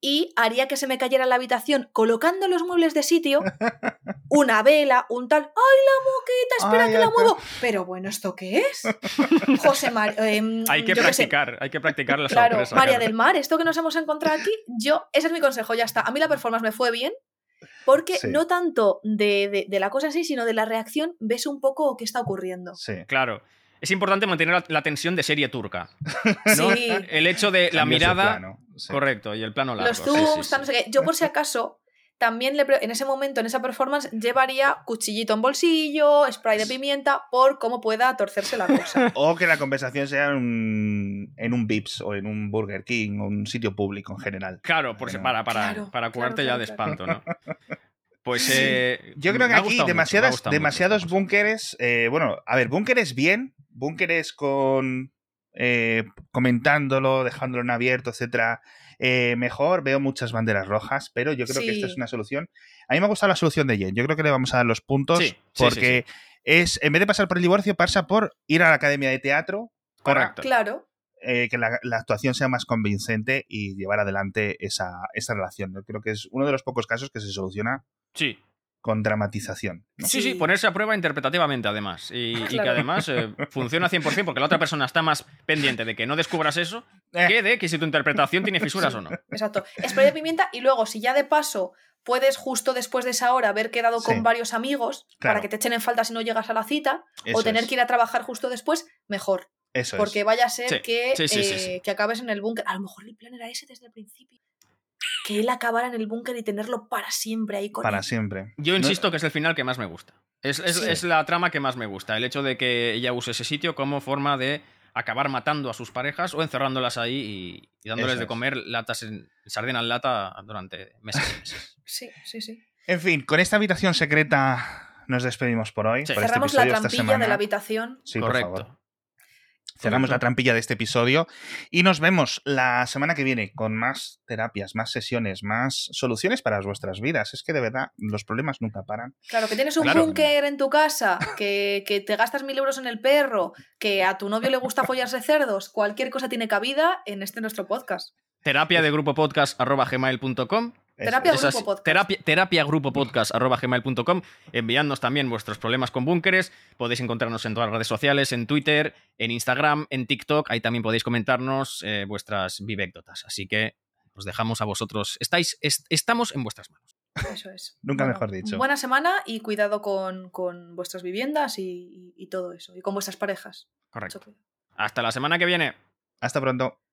y haría que se me cayera la habitación colocando los muebles de sitio, una vela, un tal, ¡ay, la moqueta! Espera Ay, que la muevo. Pero bueno, ¿esto qué es? José María. Hay que practicar, hay que practicar la Claro, sorpresa. María claro. del Mar, esto que nos hemos encontrado aquí, yo, ese es mi consejo, ya está. A mí la performance me fue bien, porque Sí. no tanto de, de- de la cosa en sí, sino de la reacción, ves un poco qué está ocurriendo. Sí. Claro. Es importante mantener la, la tensión de serie turca. ¿no? Sí, El hecho de la mirada. Sí. Correcto, y el plano largo. los zooms, sí, sí. tal, no sé qué. Yo, por si acaso, también le en ese momento, en esa performance, llevaría cuchillito en bolsillo, spray de pimienta, por cómo pueda torcerse la cosa. O que la conversación sea en un, en un Vips o en un Burger King o un sitio público en general. Claro, por para, para, Claro, para claro, curarte ya claro, de espanto, ¿no? Pues eh, Yo creo que aquí mucho, demasiadas, mucho, demasiados vamos. búnkeres. eh, bueno, a ver, búnkeres bien, búnkeres con. Eh, comentándolo, dejándolo en abierto, etcétera. eh, mejor, veo muchas banderas rojas, pero yo creo que esta es una solución. A mí me ha gustado la solución de Jen. Yo creo que le vamos a dar los puntos Sí, sí, sí, porque es, en vez de pasar por el divorcio, pasa por ir a la academia de teatro para Correcto. Claro, eh, que la, la actuación sea más convincente y llevar adelante esa, esa relación. Yo creo que es uno de los pocos casos que se soluciona Sí. Con dramatización. ¿no? Sí, sí, ponerse a prueba interpretativamente, además. Y, y que además eh, funciona 100% porque la otra persona está más pendiente de que no descubras eso Eh. que de que si tu interpretación tiene fisuras o no. exacto. Spray de pimienta y luego, si ya de paso puedes justo después de esa hora haber quedado Sí. con varios amigos Claro. para que te echen en falta si no llegas a la cita, Eso o tener es, que ir a trabajar justo después, mejor. Eso Porque es. vaya a ser Sí, que, sí, sí, sí, eh, sí. que acabes en el búnker. A lo mejor el plan era ese desde el principio. Que él acabara en el búnker y tenerlo para siempre ahí con Para él. siempre. Yo insisto que es el final que más me gusta. Es, es- Sí. es la trama que más me gusta. El hecho de que ella use ese sitio como forma de acabar matando a sus parejas o encerrándolas ahí y, y dándoles Eso de es. comer latas en, sardina en lata durante meses y meses. Sí, sí, sí. En fin, con esta habitación secreta nos despedimos por hoy. Sí. por este Cerramos la trampilla de la habitación. Sí, por favor. Cerramos la trampilla de este episodio y nos vemos la semana que viene con más terapias, más sesiones, más soluciones para vuestras vidas. Es que de verdad los problemas nunca paran. Claro, que tienes un Claro. búnker en tu casa, que, que te gastas mil euros en el perro, que a tu novio le gusta follarse cerdos, cualquier cosa tiene cabida en este nuestro podcast. Terapia de grupo podcast arroba gmail.com. Terapia Grupo Podcast. terapia, terapia grupo podcast arroba gmail.com. Enviadnos también vuestros problemas con búnkeres. Podéis encontrarnos en todas las redes sociales, en Twitter, en Instagram, en TikTok. Ahí también podéis comentarnos eh, vuestras vivécdotas. Así que os dejamos a vosotros. Estáis, est- estamos en vuestras manos. Eso es. Nunca mejor dicho. Buena semana y cuidado con, con vuestras viviendas y, y- y todo eso. Y con vuestras parejas. Correcto. Hasta la semana que viene. Hasta pronto.